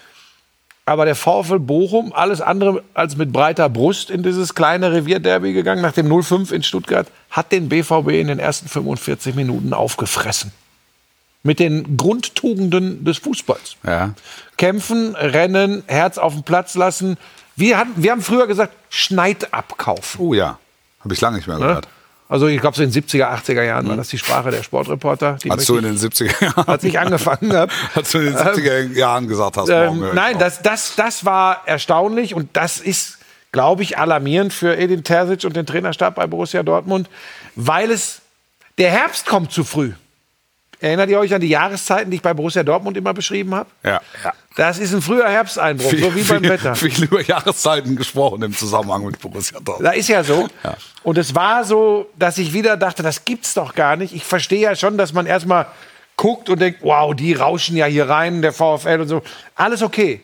aber der VfL Bochum, alles andere als mit breiter Brust in dieses kleine Revierderby gegangen, nach dem 0-5 in Stuttgart, hat den BVB in den ersten 45 Minuten aufgefressen. Mit den Grundtugenden des Fußballs. Ja. Kämpfen, rennen, Herz auf den Platz lassen. Wir, hatten, wir haben früher gesagt, Schneid abkaufen. Oh ja. Habe ich lange nicht mehr gehört. Also ich glaube, so in den 70er, 80er Jahren war das die Sprache der Sportreporter. Die Als du in den 70er Jahren. als ich angefangen habe. Als du in den 70er Jahren gesagt hast, Ähm, nein, das, das, das war erstaunlich und das ist, glaube ich, alarmierend für Edin Terzic und den Trainerstab bei Borussia Dortmund, weil es der Herbst kommt zu früh. Erinnert ihr euch an die Jahreszeiten, die ich bei Borussia Dortmund immer beschrieben habe? Ja. ja. Das ist ein früher Herbsteinbruch, so wie beim viel, Wetter. Viel über Jahreszeiten gesprochen im Zusammenhang mit Borussia Dortmund. Da ist ja so. Ja. Und es war so, dass ich wieder dachte, das gibt's doch gar nicht. Ich verstehe ja schon, dass man erstmal guckt und denkt, wow, die rauschen ja hier rein, der VfL und so. Alles okay.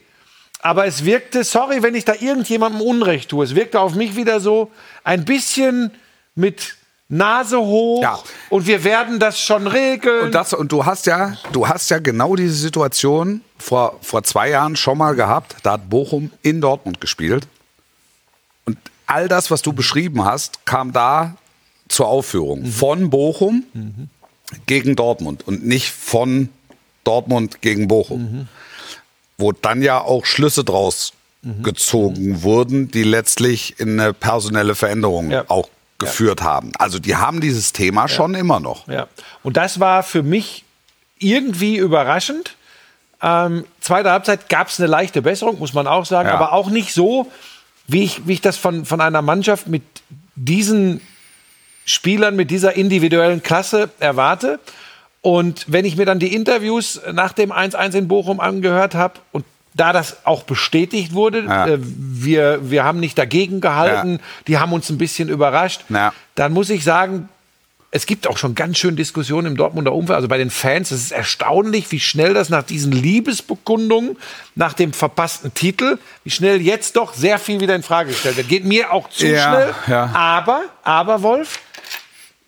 Aber es wirkte, sorry, wenn ich da irgendjemandem Unrecht tue, es wirkte auf mich wieder so ein bisschen mit Nase hoch Ja. und wir werden das schon regeln. Und, das, und du hast ja, du hast ja genau diese Situation vor, vor zwei Jahren schon mal gehabt. Da hat Bochum in Dortmund gespielt. Und all das, was du beschrieben hast, kam da zur Aufführung. Von Bochum gegen Dortmund und nicht von Dortmund gegen Bochum. Wo dann ja auch Schlüsse draus gezogen wurden, die letztlich in eine personelle Veränderung Ja. auch geführt haben. Also die haben dieses Thema schon immer noch. Ja. Und das war für mich irgendwie überraschend. Ähm, zweite Halbzeit gab es eine leichte Besserung, muss man auch sagen, Ja. aber auch nicht so, wie ich, wie ich das von, von einer Mannschaft mit diesen Spielern, mit dieser individuellen Klasse erwarte. Und wenn ich mir dann die Interviews nach dem 1-1 in Bochum angehört habe und da das auch bestätigt wurde, Ja. äh, wir, wir haben nicht dagegen gehalten, Ja. die haben uns ein bisschen überrascht, Ja. dann muss ich sagen, es gibt auch schon ganz schön Diskussionen im Dortmunder Umfeld, also bei den Fans. Es ist erstaunlich, wie schnell das nach diesen Liebesbekundungen, nach dem verpassten Titel, wie schnell jetzt doch sehr viel wieder in Frage gestellt wird. Geht mir auch zu Ja, schnell. ja. Aber, aber Wolf,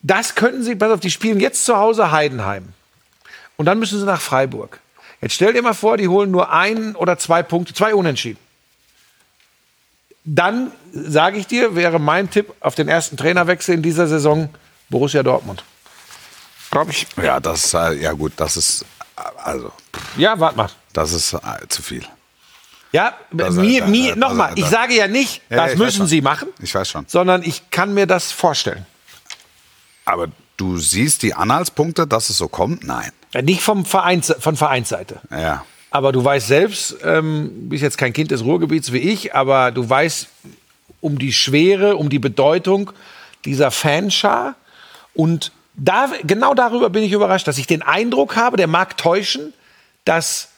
das könnten sie, pass auf, die spielen jetzt zu Hause Heidenheim. Und dann müssen sie nach Freiburg. Jetzt stell dir mal vor, die holen nur ein oder zwei Punkte, zwei Unentschieden. Dann, sage ich dir, wäre mein Tipp auf den ersten Trainerwechsel in dieser Saison Borussia Dortmund. Glaube ich. Ja, das äh, ja gut, das ist äh, also Ja, warte mal. das ist äh, zu viel. Ja, Das- mir, mir, nochmal, ich sage ja nicht, Ja, das müssen sie machen, Ich weiß schon. sondern ich kann mir das vorstellen. Aber du siehst die Anhaltspunkte, dass es so kommt? Nein. Ja, Nicht vom Vereins, von Vereinsseite. Ja. Aber du weißt selbst, ähm, bist jetzt kein Kind des Ruhrgebiets wie ich, aber du weißt um die Schwere, um die Bedeutung dieser Fanschar. Und da, genau darüber bin ich überrascht, dass ich den Eindruck habe, der mag täuschen, dass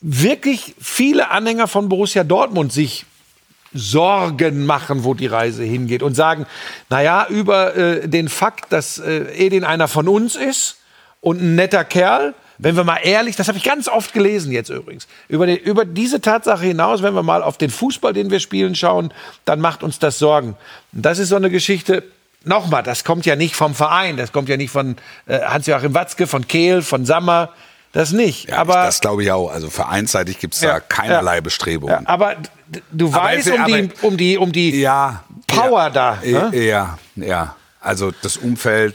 wirklich viele Anhänger von Borussia Dortmund sich Sorgen machen, wo die Reise hingeht und sagen, naja, über äh, den Fakt, dass äh, Edin einer von uns ist und ein netter Kerl, wenn wir mal ehrlich, das habe ich ganz oft gelesen jetzt übrigens, über, die, über diese Tatsache hinaus, wenn wir mal auf den Fußball, den wir spielen, schauen, dann macht uns das Sorgen. Und das ist so eine Geschichte, nochmal, das kommt ja nicht vom Verein, das kommt ja nicht von äh, Hans-Joachim Watzke, von Kehl, von Sammer, das nicht. ja aber ich, das glaube ich auch. Also vereinsseitig gibt es da keinerlei Bestrebungen. ja, aber d- du Aber weißt um, die, aber- um die, um die Ja. Power ja, da. Ne? Ja, ja. Also das Umfeld.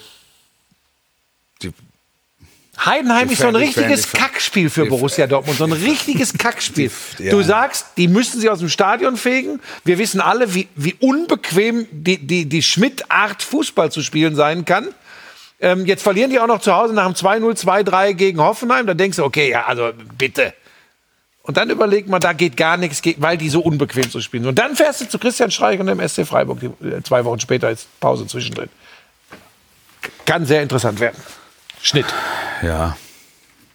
Heidenheim Die ist so ein richtiges Kackspiel für Borussia Dortmund. So ein richtiges Kackspiel. ja. Du sagst, die müssen sie aus dem Stadion fegen. Wir wissen alle, wie, wie unbequem die, die, die Schmidt-Art Fußball zu spielen sein kann. Ähm, jetzt verlieren die auch noch zu Hause nach dem 2-0, 2-3 gegen Hoffenheim. Da denkst du, okay, ja, also bitte. Und dann überlegt man, da geht gar nichts, weil die so unbequem zu spielen. sind. Und dann fährst du zu Christian Streich und dem SC Freiburg. Äh, zwei Wochen später ist Pause zwischendrin. Kann sehr interessant werden. Schnitt. Ja.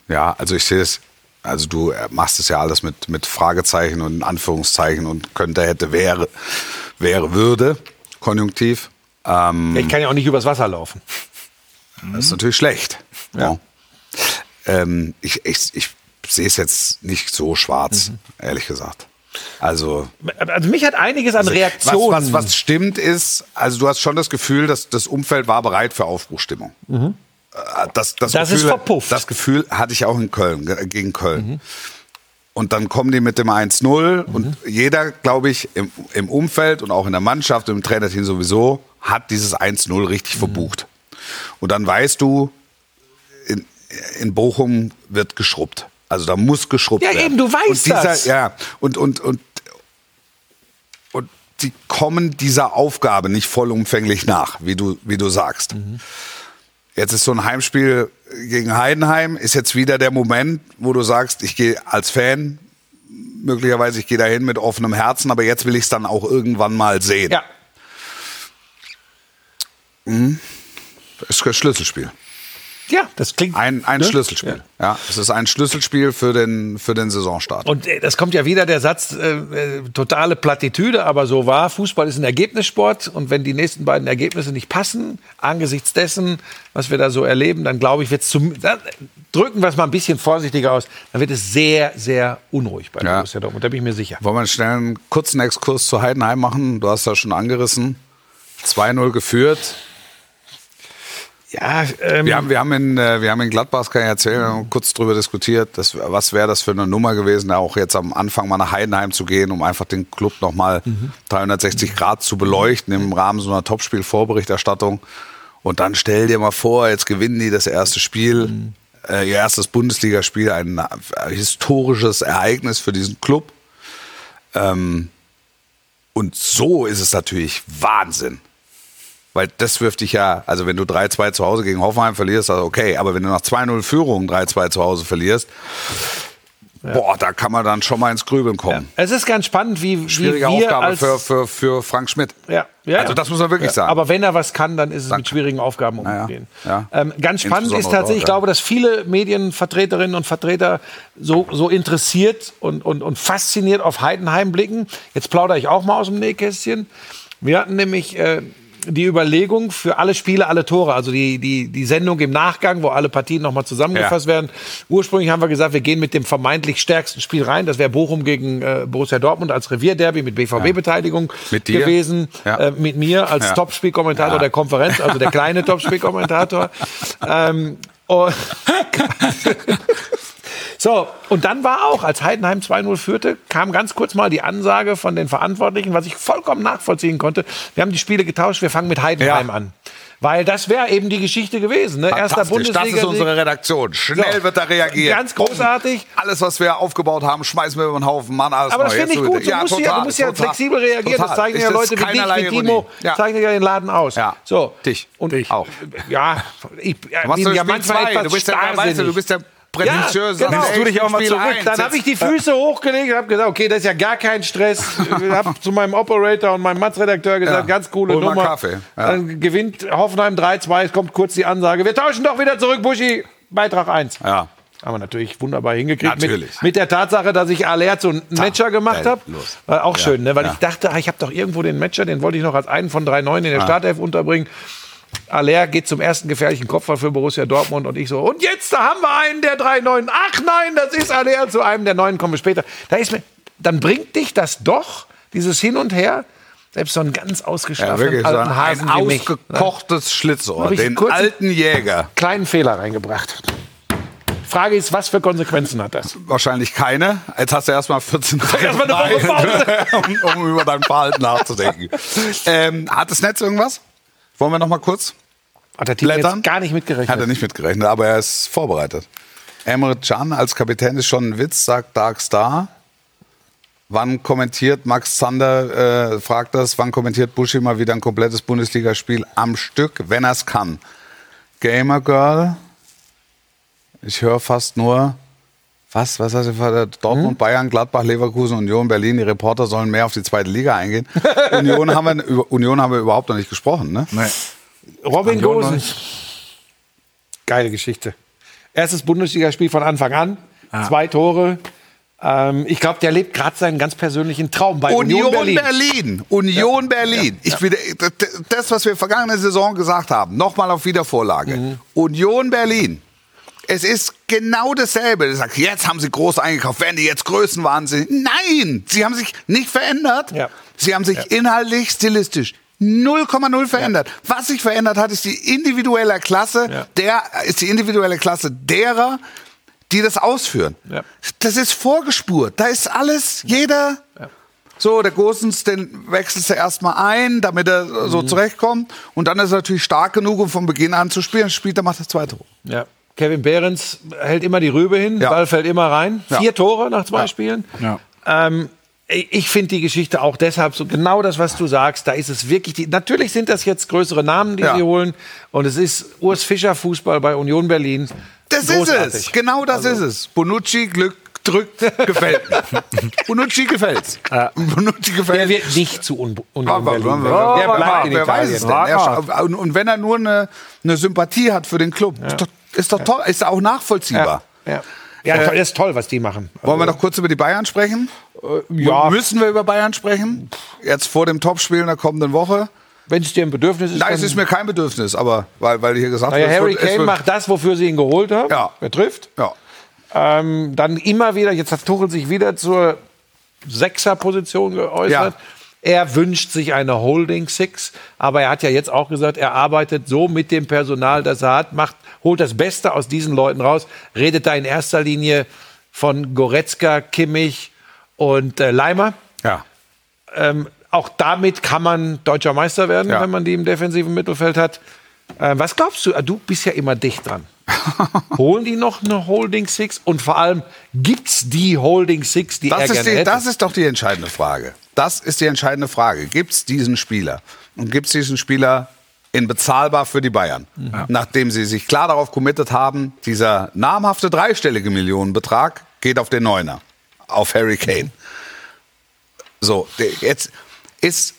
Ja, also ich sehe es, also du machst es ja alles mit, mit Fragezeichen und Anführungszeichen und könnte, hätte, wäre, wäre, würde, konjunktiv. Ähm, Ich kann ja auch nicht übers Wasser laufen. Das ist natürlich schlecht. Ja. Ähm, ich, ich, ich sehe es jetzt nicht so schwarz, ehrlich gesagt. Also Also mich hat einiges an Reaktionen. Was, was, was stimmt ist, also du hast schon das Gefühl, dass das Umfeld war bereit für Aufbruchstimmung. Äh, Das, das, Das Gefühl, ist verpufft. Das Gefühl hatte ich auch in Köln, ge- gegen Köln. Und dann kommen die mit dem 1-0 und jeder, glaube ich, im, im Umfeld und auch in der Mannschaft, im Trainerteam sowieso, hat dieses 1-0 richtig verbucht. Und dann weißt du, in, in Bochum wird geschrubbt. Also da muss geschrubbt Ja, werden. eben, du weißt und dieser, das. Ja, und, und, und, und die kommen dieser Aufgabe nicht vollumfänglich nach, wie du, wie du sagst. Jetzt ist so ein Heimspiel gegen Heidenheim, ist jetzt wieder der Moment, wo du sagst, ich gehe als Fan, möglicherweise ich gehe dahin mit offenem Herzen, aber jetzt will ich es dann auch irgendwann mal sehen. ja. Das ist ein Schlüsselspiel. Ja, das klingt. Ein, ein ne? Schlüsselspiel. Ja. es ist ein Schlüsselspiel für den, für den Saisonstart. Und äh, das kommt ja wieder der Satz, äh, äh, totale Plattitüde, aber so war. Fußball ist ein Ergebnissport und wenn die nächsten beiden Ergebnisse nicht passen, angesichts dessen, was wir da so erleben, dann glaube ich, wird es zum. Da, drücken wir es mal ein bisschen vorsichtiger aus, dann wird es sehr, sehr unruhig bei Ja. Borussia Dortmund. Da bin ich mir sicher. Wollen wir schnell einen kurzen Exkurs zu Heidenheim machen? Du hast das schon angerissen. 2-0 geführt. Ja, ähm, Wir haben, wir haben, in, äh, wir haben in Gladbach, kann ich erzählen, kurz drüber diskutiert, das, was wäre das für eine Nummer gewesen, auch jetzt am Anfang mal nach Heidenheim zu gehen, um einfach den Club nochmal 360 Grad zu beleuchten im Rahmen so einer Topspiel-Vorberichterstattung. Und dann stell dir mal vor, jetzt gewinnen die das erste Spiel, äh, ihr erstes Bundesligaspiel, ein äh, historisches Ereignis für diesen Club. Ähm, und so ist es natürlich Wahnsinn. Weil das wirft dich ja, also wenn du 3-2 zu Hause gegen Hoffenheim verlierst, also okay, aber wenn du nach 2-0 Führung 3-2 zu Hause verlierst, boah, da kann man dann schon mal ins Grübeln kommen. es ist ganz spannend, wie, wie Schwierige wir Aufgabe für, für, für Frank Schmidt. Ja, ja, Also ja. das muss man wirklich ja, sagen. Aber wenn er was kann, dann ist es mit schwierigen Aufgaben Ja, ja. umgehen. Ja. Ähm, ganz spannend ist tatsächlich, ich ja. glaube, dass viele Medienvertreterinnen und Vertreter so, so interessiert und, und, und fasziniert auf Heidenheim blicken. Jetzt plaudere ich auch mal aus dem Nähkästchen. Wir hatten nämlich äh, die Überlegung für alle Spiele, alle Tore, also die, die, die Sendung im Nachgang, wo alle Partien nochmal zusammengefasst Ja. werden. Ursprünglich haben wir gesagt, wir gehen mit dem vermeintlich stärksten Spiel rein. Das wäre Bochum gegen äh, Borussia Dortmund als Revierderby mit BVB-Beteiligung dir? gewesen. Ja. Äh, mit mir als Ja. Topspielkommentator Ja. der Konferenz, also der kleine Topspielkommentator. ähm, so, und dann war auch, als Heidenheim 2-0 führte, kam ganz kurz mal die Ansage von den Verantwortlichen, was ich vollkommen nachvollziehen konnte. Wir haben die Spiele getauscht, wir fangen mit Heidenheim Ja. an. Weil das wäre eben die Geschichte gewesen. Ne? Erster Fantastisch, das Bundesliga. ist unsere Redaktion. Schnell So. wird da reagiert. Ganz großartig. Alles, was wir aufgebaut haben, schmeißen wir über den Haufen. Mann, alles Aber das finde ich gut. Du wieder. musst, ja, du musst ja total, flexibel reagieren. total. Das zeichnen ja Leute wie dich, wie Timo. Ja. Zeichnen ja den Laden aus. Ja. So. Dich. Und Dich auch. Ja, ich Du bin doch ja manchmal zwei. etwas Du bist ja, weißt du, du bist ja prätentiös. Ja, genau. ey, du dich auch mal Spiel zurück. Dann habe ich die Füße hochgelegt und habe gesagt, okay, das ist ja gar kein Stress. Ich habe zu meinem Operator und meinem Matz-Redakteur gesagt, Ja. ganz coole Hol mal Nummer. Kaffee. Ja. Dann gewinnt Hoffenheim 3-2, es kommt kurz die Ansage, wir tauschen doch wieder zurück, Buschi, Beitrag 1. Ja. Haben wir natürlich wunderbar hingekriegt. Natürlich. Mit, mit der Tatsache, dass ich Alert so einen Matcher gemacht habe. War auch schön, ne? weil ja. ich dachte, ah, ich habe doch irgendwo den Matcher, den wollte ich noch als einen von drei Neuen in der Startelf unterbringen. Aller geht zum ersten gefährlichen Kopfball für Borussia Dortmund und ich so, und jetzt, da haben wir einen der drei Neuen. Ach nein, das ist Aller, zu einem der Neuen kommen wir später. Da ist mir, dann bringt dich das doch, dieses Hin und Her, selbst so einen ganz Ja, ausgeschlafenen alten ein, Hasen ein wie mich, ne? ausgekochtes Schlitzohr. Den alten Jäger. kleinen Fehler reingebracht. Frage ist, was für Konsequenzen hat das? Wahrscheinlich keine. Jetzt hast du erstmal 14 Tage Erstmal eine Woche Zeit, um, um über dein Verhalten nachzudenken. ähm, hat das Netz irgendwas? Wollen wir noch mal kurz? Hat der Team Blättern? jetzt gar nicht mitgerechnet. Hat er nicht mitgerechnet, aber er ist vorbereitet. Emre Can als Kapitän ist schon ein Witz, sagt Dark Star. Wann kommentiert Max Zander, äh, fragt das, wann kommentiert Buschi mal wieder ein komplettes Bundesligaspiel am Stück, wenn er es kann? Gamer Girl, ich höre fast nur Was? Was hast du gesagt? Dortmund, Bayern, Gladbach, Leverkusen, Union, Berlin. Die Reporter sollen mehr auf die zweite Liga eingehen. Union, haben wir, über Union haben wir überhaupt noch nicht gesprochen, ne? Nee. Robin Gosen. Geile Geschichte. Erstes Bundesligaspiel von Anfang an. Zwei Tore. Ähm, ich glaube, der lebt gerade seinen ganz persönlichen Traum bei Union, Union Berlin. Berlin. Union Berlin. Ich will, das, was wir vergangene Saison gesagt haben, nochmal auf Wiedervorlage. Mhm. Union Berlin. Es ist genau dasselbe. Du sagst, jetzt haben sie groß eingekauft, werden die jetzt Größenwahnsinn. Nein, sie haben sich nicht verändert. Ja. Sie haben sich inhaltlich, stilistisch 0,0 verändert. Was sich verändert hat, ist die individuelle Klasse, Ja. der ist die individuelle Klasse derer, die das ausführen. Ja. Das ist vorgespurt. Da ist alles, jeder. So, der Gosens, den wechselst du erstmal ein, damit er so Mhm. zurechtkommt. Und dann ist er natürlich stark genug, um von Beginn an zu spielen. Spielt, er macht das zweite. Ja. Kevin Behrens hält immer die Rübe hin, Ja. Ball fällt immer rein. Ja. Vier Tore nach zwei Ja. Spielen. Ja. Ähm, ich finde die Geschichte auch deshalb so genau das, was du sagst. Da ist es wirklich die. Natürlich sind das jetzt größere Namen, die Ja. sie holen. Und es ist Urs Fischer Fußball bei Union Berlin. Das Großartig. ist es. Genau das ist es. Bonucci, Glück drückt, gefällt mir. Bonucci gefällt's. Bonucci Der gefällt wird nicht zu Un Der aber- bleibt in Wer weiß es denn? Und, wenn er nur eine, eine Sympathie hat für den Club, doch, ist doch toll, ist auch nachvollziehbar. Ja. Ja, ja das ist toll, was die machen. Wollen wir noch kurz über die Bayern sprechen? ja. Müssen wir über Bayern sprechen? Jetzt vor dem Topspiel in der kommenden Woche? Wenn es dir ein Bedürfnis ist. Nein, es ist mir kein Bedürfnis, aber weil, weil hier gesagt Naja, wird, Harry Kane wird- macht das, wofür sie ihn geholt haben. Ja. Er trifft. Ja. Ähm, dann immer wieder, jetzt hat Tuchel sich wieder zur Sechser-Position geäußert. Ja. Er wünscht sich eine Holding Six, aber er hat ja jetzt auch gesagt, er arbeitet so mit dem Personal, das er hat, macht, holt das Beste aus diesen Leuten raus, redet da in erster Linie von Goretzka, Kimmich und äh, Leimer. ja. Ähm, auch damit kann man deutscher Meister werden, Ja. wenn man die im defensiven Mittelfeld hat. Ähm, was glaubst du? Du bist ja immer dicht dran. Holen die noch eine Holding Six? Und vor allem, gibt's die Holding Six, die er Das ist, gerne die, hätte? das ist doch die entscheidende Frage. Das ist die entscheidende Frage. Gibt es diesen Spieler? Und gibt es diesen Spieler in bezahlbar für die Bayern? Nachdem sie sich klar darauf committed haben, dieser namhafte dreistellige Millionenbetrag geht auf den Neuner, auf Harry Kane. So, der- jetzt ist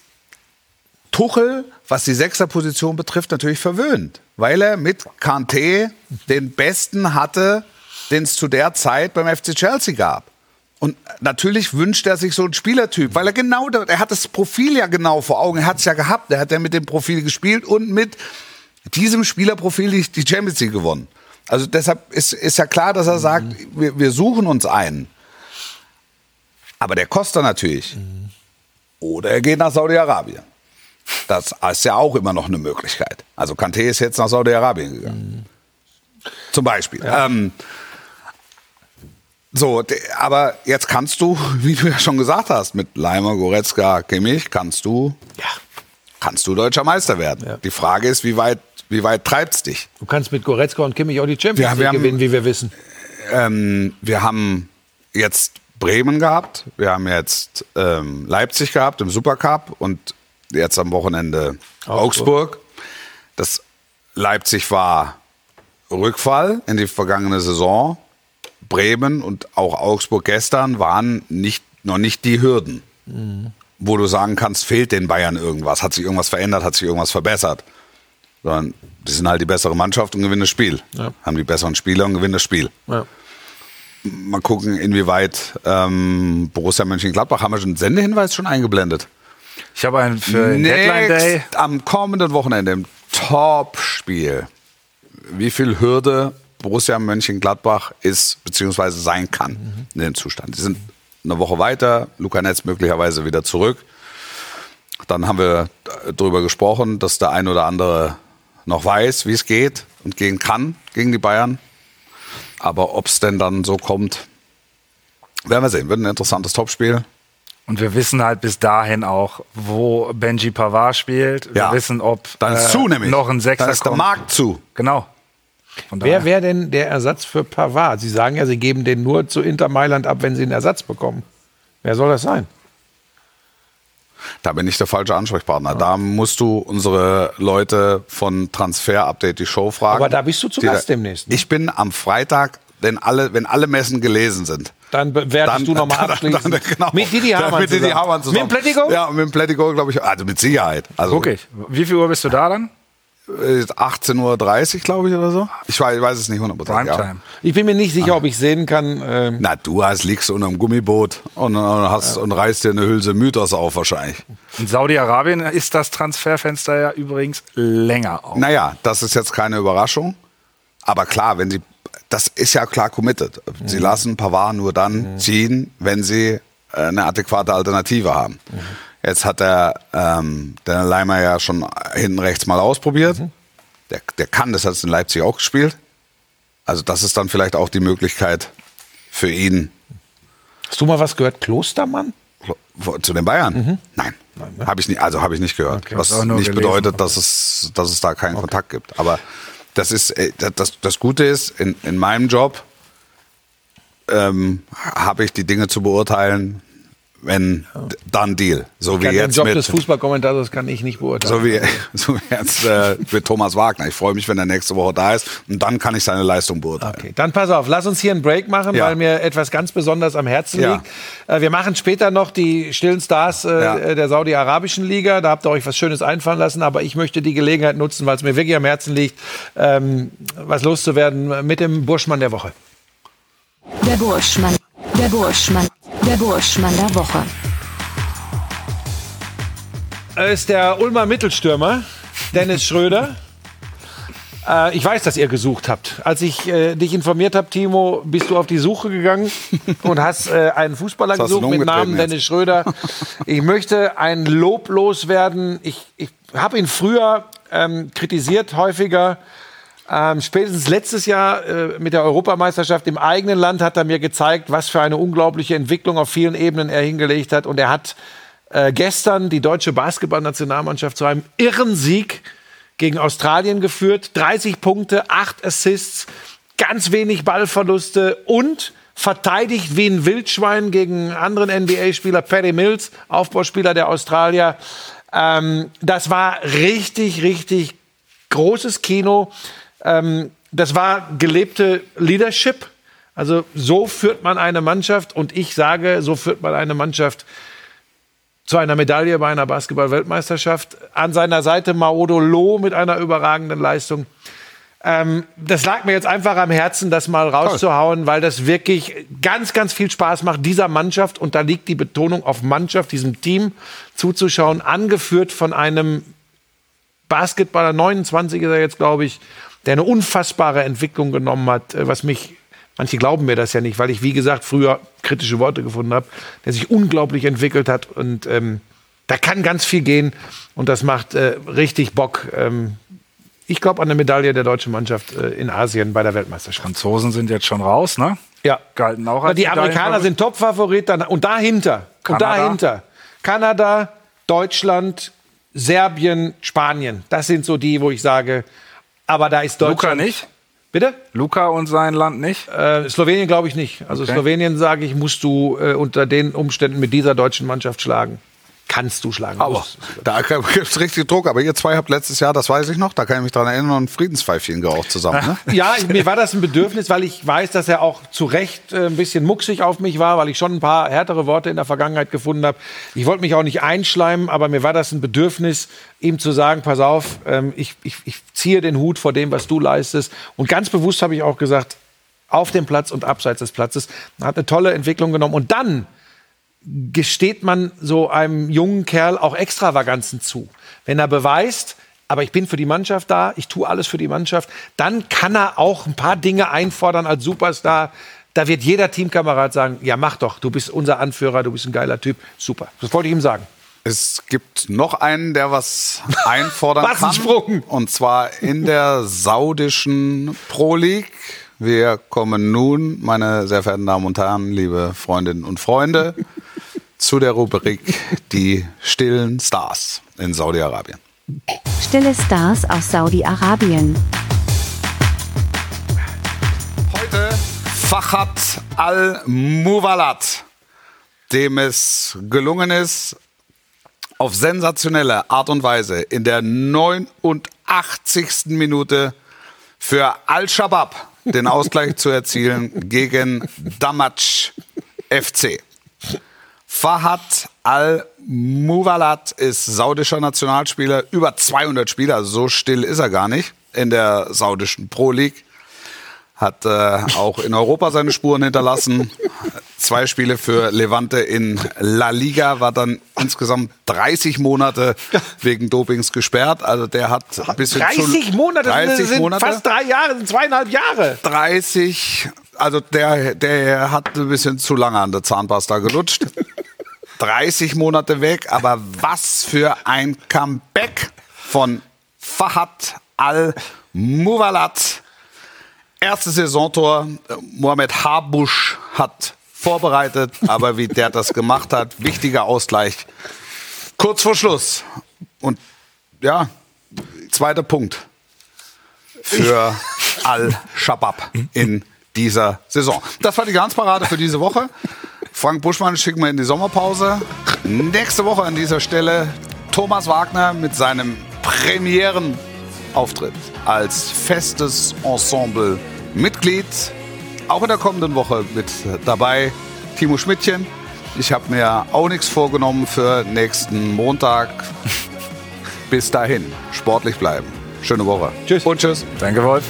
Tuchel, was die Sechserposition betrifft, natürlich verwöhnt, weil er mit Kanté den Besten hatte, den es zu der Zeit beim FC Chelsea gab. Und natürlich wünscht er sich so einen Spielertyp, weil er genau, er hat das Profil ja genau vor Augen, er hat es ja gehabt, er hat ja mit dem Profil gespielt und mit diesem Spielerprofil die, Champions League gewonnen. Also deshalb ist, ist ja klar, dass er sagt, wir, wir suchen uns einen. Aber der kostet natürlich. Oder er geht nach Saudi-Arabien. Das ist ja auch immer noch eine Möglichkeit. Also Kanté ist jetzt nach Saudi-Arabien gegangen. Zum Beispiel. Ähm, so, aber jetzt kannst du, wie du ja schon gesagt hast, mit Leimer, Goretzka, Kimmich, kannst du, kannst du deutscher Meister werden. Die Frage ist, wie weit, wie weit treibt's dich? du kannst mit Goretzka und Kimmich auch die Champions Ja, League gewinnen, wie wir wissen. Ähm, wir haben jetzt Bremen gehabt, wir haben jetzt ähm, Leipzig gehabt im Supercup und jetzt am Wochenende Augsburg. Das Leipzig war Rückfall in die vergangene Saison. Bremen und auch Augsburg gestern waren nicht, noch nicht die Hürden, wo du sagen kannst, fehlt den Bayern irgendwas, hat sich irgendwas verändert, hat sich irgendwas verbessert. Sondern die sind halt die bessere Mannschaft und gewinnen das Spiel. Haben die besseren Spieler und gewinnen das Spiel Ja. mal gucken, inwieweit ähm, Borussia Mönchengladbach, haben wir schon einen Sendehinweis schon eingeblendet? Ich habe einen für den Deadline Day. Am kommenden Wochenende im Top-Spiel. Wie viel Hürde Borussia Mönchengladbach ist, beziehungsweise sein kann in dem Zustand. Die sind eine Woche weiter, Luca Netz möglicherweise wieder zurück. Dann haben wir darüber gesprochen, dass der ein oder andere noch weiß, wie es geht und gehen kann gegen die Bayern. Aber ob es denn dann so kommt, werden wir sehen. Wird ein interessantes Topspiel. Und wir wissen halt bis dahin auch, wo Benji Pavard spielt. Wir Ja. wissen, ob Dann ist äh, zu nämlich. noch ein Sechser Dann ist der kommt. Markt zu. Genau. Wer wäre denn der Ersatz für Pavard? Sie sagen ja, Sie geben den nur zu Inter Mailand ab, wenn Sie einen Ersatz bekommen. Wer soll das sein? Da bin ich der falsche Ansprechpartner. Da musst du unsere Leute von Transfer Update die Show fragen. Aber da bist du zu Gast demnächst, ne? Ich bin am Freitag wenn alle, wenn alle Messen gelesen sind. Dann bewertest du nochmal abschließend. dann, genau. Mit Didi Dann Hamann Mit Didi zusammen. Hamann zusammen. Mit dem Plättigo? Ja, mit dem Plättigo, glaube ich. Also mit Sicherheit. Also Guck ich. Wie viel Uhr bist du da dann? äh, 18.30 Uhr, glaube ich, oder so. Ich weiß, ich weiß es nicht 100%. Ja. Ich bin mir nicht sicher, ob ich sehen kann. Ähm, Na, du hast, liegst unter einem Gummiboot und, und, hast, und reißt dir eine Hülse Mythos auf wahrscheinlich. In Saudi-Arabien ist das Transferfenster ja übrigens länger auf. Naja, das ist jetzt keine Überraschung. Aber klar, wenn sie, das ist ja klar committed. Sie lassen Pavard nur dann ziehen, wenn sie äh, eine adäquate Alternative haben. Jetzt hat der, ähm, der Leimer ja schon hinten rechts mal ausprobiert. Der, der kann, das hat es in Leipzig auch gespielt. Also das ist dann vielleicht auch die Möglichkeit für ihn Hast du mal was gehört? Klostermann? zu den Bayern. Nein, habe ich nicht. Also habe ich nicht gehört. Okay, was nicht gelesen. bedeutet, dass es, dass es da keinen Kontakt gibt. Aber das ist äh, das, das Gute ist in, in meinem Job ähm, habe ich die Dinge zu beurteilen, wenn d- dann Deal. So wie Ja, den jetzt Job mit des Fußballkommentators kann ich nicht beurteilen. so wie, so wie jetzt äh, mit Thomas Wagner. Ich freue mich, wenn er nächste Woche da ist und dann kann ich seine Leistung beurteilen. Okay, dann pass auf, lass uns hier einen Break machen, Ja. weil mir etwas ganz besonders am Herzen Ja. liegt. Äh, wir machen später noch die stillen Stars äh, Ja. äh, der saudi-arabischen Liga. Da habt ihr euch was Schönes einfallen lassen, aber ich möchte die Gelegenheit nutzen, weil es mir wirklich am Herzen liegt, ähm, was loszuwerden mit dem Burschmann der Woche. Der Burschmann. Der Burschmann. Der Burschmann der Woche. Äh, ist der Ulmer Mittelstürmer, Dennis Schröder. Äh, ich weiß, dass ihr gesucht habt. Als ich äh, dich informiert habe, Timo, bist du auf die Suche gegangen und hast äh, einen Fußballer du gesucht mit Namen jetzt? Dennis Schröder. Ich möchte ein Lob loswerden. Ich, ich habe ihn früher ähm, kritisiert, häufiger. Ähm, spätestens letztes Jahr äh, mit der Europameisterschaft im eigenen Land hat er mir gezeigt, was für eine unglaubliche Entwicklung auf vielen Ebenen er hingelegt hat. Und er hat äh, gestern die deutsche Basketballnationalmannschaft zu einem irren Sieg gegen Australien geführt. 30 Punkte, 8 Assists, ganz wenig Ballverluste und verteidigt wie ein Wildschwein gegen anderen NBA-Spieler, Paddy Mills, Aufbauspieler der Australier. Ähm, das war richtig, richtig großes Kino. Ähm, das war gelebte Leadership. Also so führt man eine Mannschaft und ich sage, so führt man eine Mannschaft zu einer Medaille bei einer Basketball-Weltmeisterschaft. An seiner Seite Maodo Loh mit einer überragenden Leistung. Ähm, das lag mir jetzt einfach am Herzen, das mal rauszuhauen, weil das wirklich ganz, ganz viel Spaß macht, dieser Mannschaft, und da liegt die Betonung auf Mannschaft, diesem Team zuzuschauen, angeführt von einem Basketballer, 29 ist er jetzt, glaube ich, der eine unfassbare Entwicklung genommen hat, äh, was mich, manche glauben mir das ja nicht, weil ich, wie gesagt, früher kritische Worte gefunden habe, der sich unglaublich entwickelt hat und ähm, da kann ganz viel gehen und das macht äh, richtig Bock. Ähm, ich glaube an eine Medaille der deutschen Mannschaft äh, in Asien bei der Weltmeisterschaft. Franzosen sind jetzt schon raus, ne? Ja. Galten auch als Die Amerikaner sind Topfavorit und dahinter, und Kanada. dahinter Kanada, Deutschland, Serbien, Spanien. Das sind so die, wo ich sage, aber da ist Luca Deutschland. nicht? Bitte? Luca und sein Land nicht? Äh, Slowenien glaube ich nicht. Also Okay. Slowenien, sage ich, musst du äh, unter den Umständen mit dieser deutschen Mannschaft schlagen. Kannst du schlagen. Aber Musst. da gibt es richtig Druck. Aber ihr zwei habt letztes Jahr, das weiß ich noch, da kann ich mich dran erinnern, ein Friedenspfeifchen geraucht zusammen. Ne? Ja, mir war das ein Bedürfnis, weil ich weiß, dass er auch zu Recht äh, ein bisschen mucksig auf mich war, weil ich schon ein paar härtere Worte in der Vergangenheit gefunden habe. Ich wollte mich auch nicht einschleimen, aber mir war das ein Bedürfnis, ihm zu sagen, pass auf, ähm, ich, ich, ich ziehe den Hut vor dem, was du leistest. Und ganz bewusst habe ich auch gesagt, auf dem Platz und abseits des Platzes. Er hat eine tolle Entwicklung genommen. Und dann gesteht man so einem jungen Kerl auch Extravaganzen zu. Wenn er beweist, aber ich bin für die Mannschaft da, ich tue alles für die Mannschaft, dann kann er auch ein paar Dinge einfordern als Superstar. Da wird jeder Teamkamerad sagen, ja mach doch, du bist unser Anführer, du bist ein geiler Typ, super. Das wollte ich ihm sagen. Es gibt noch einen, der was einfordern kann. Und zwar in der saudischen Pro League. Wir kommen nun, meine sehr verehrten Damen und Herren, liebe Freundinnen und Freunde, zu der Rubrik Die stillen Stars in Saudi-Arabien. Stille Stars aus Saudi-Arabien. Heute Fachat Al-Muwalat, dem es gelungen ist, auf sensationelle Art und Weise in der 89. Minute für Al-Shabaab den Ausgleich zu erzielen gegen Damac FC. Fahad Al-Muwalat ist saudischer Nationalspieler, über 200 Spieler, also so still ist er gar nicht in der saudischen Pro League. Hat äh, auch in Europa seine Spuren hinterlassen. Zwei Spiele für Levante in La Liga, war dann insgesamt 30 Monate wegen Dopings gesperrt. Also der hat ein bisschen 30 zu, Monate, 30 sind Monate. fast drei Jahre, sind zweieinhalb Jahre. 30, also der, der hat ein bisschen zu lange an der Zahnpasta gelutscht. 30 Monate weg, aber was für ein Comeback von Fahad Al-Muwalat. Erstes Saisontor, Mohamed Habusch hat vorbereitet, aber wie der das gemacht hat, wichtiger Ausgleich. Kurz vor Schluss. Und ja, zweiter Punkt für Al-Shabab in dieser Saison. Das war die Glanzparade für diese Woche. Frank Buschmann schicken wir in die Sommerpause. Nächste Woche an dieser Stelle Thomas Wagner mit seinem Premierenauftritt als festes Ensemble-Mitglied. Auch in der kommenden Woche mit dabei Timo Schmidtchen. Ich habe mir auch nichts vorgenommen für nächsten Montag. Bis dahin, sportlich bleiben. Schöne Woche. Tschüss. Und tschüss. Danke, Wolf.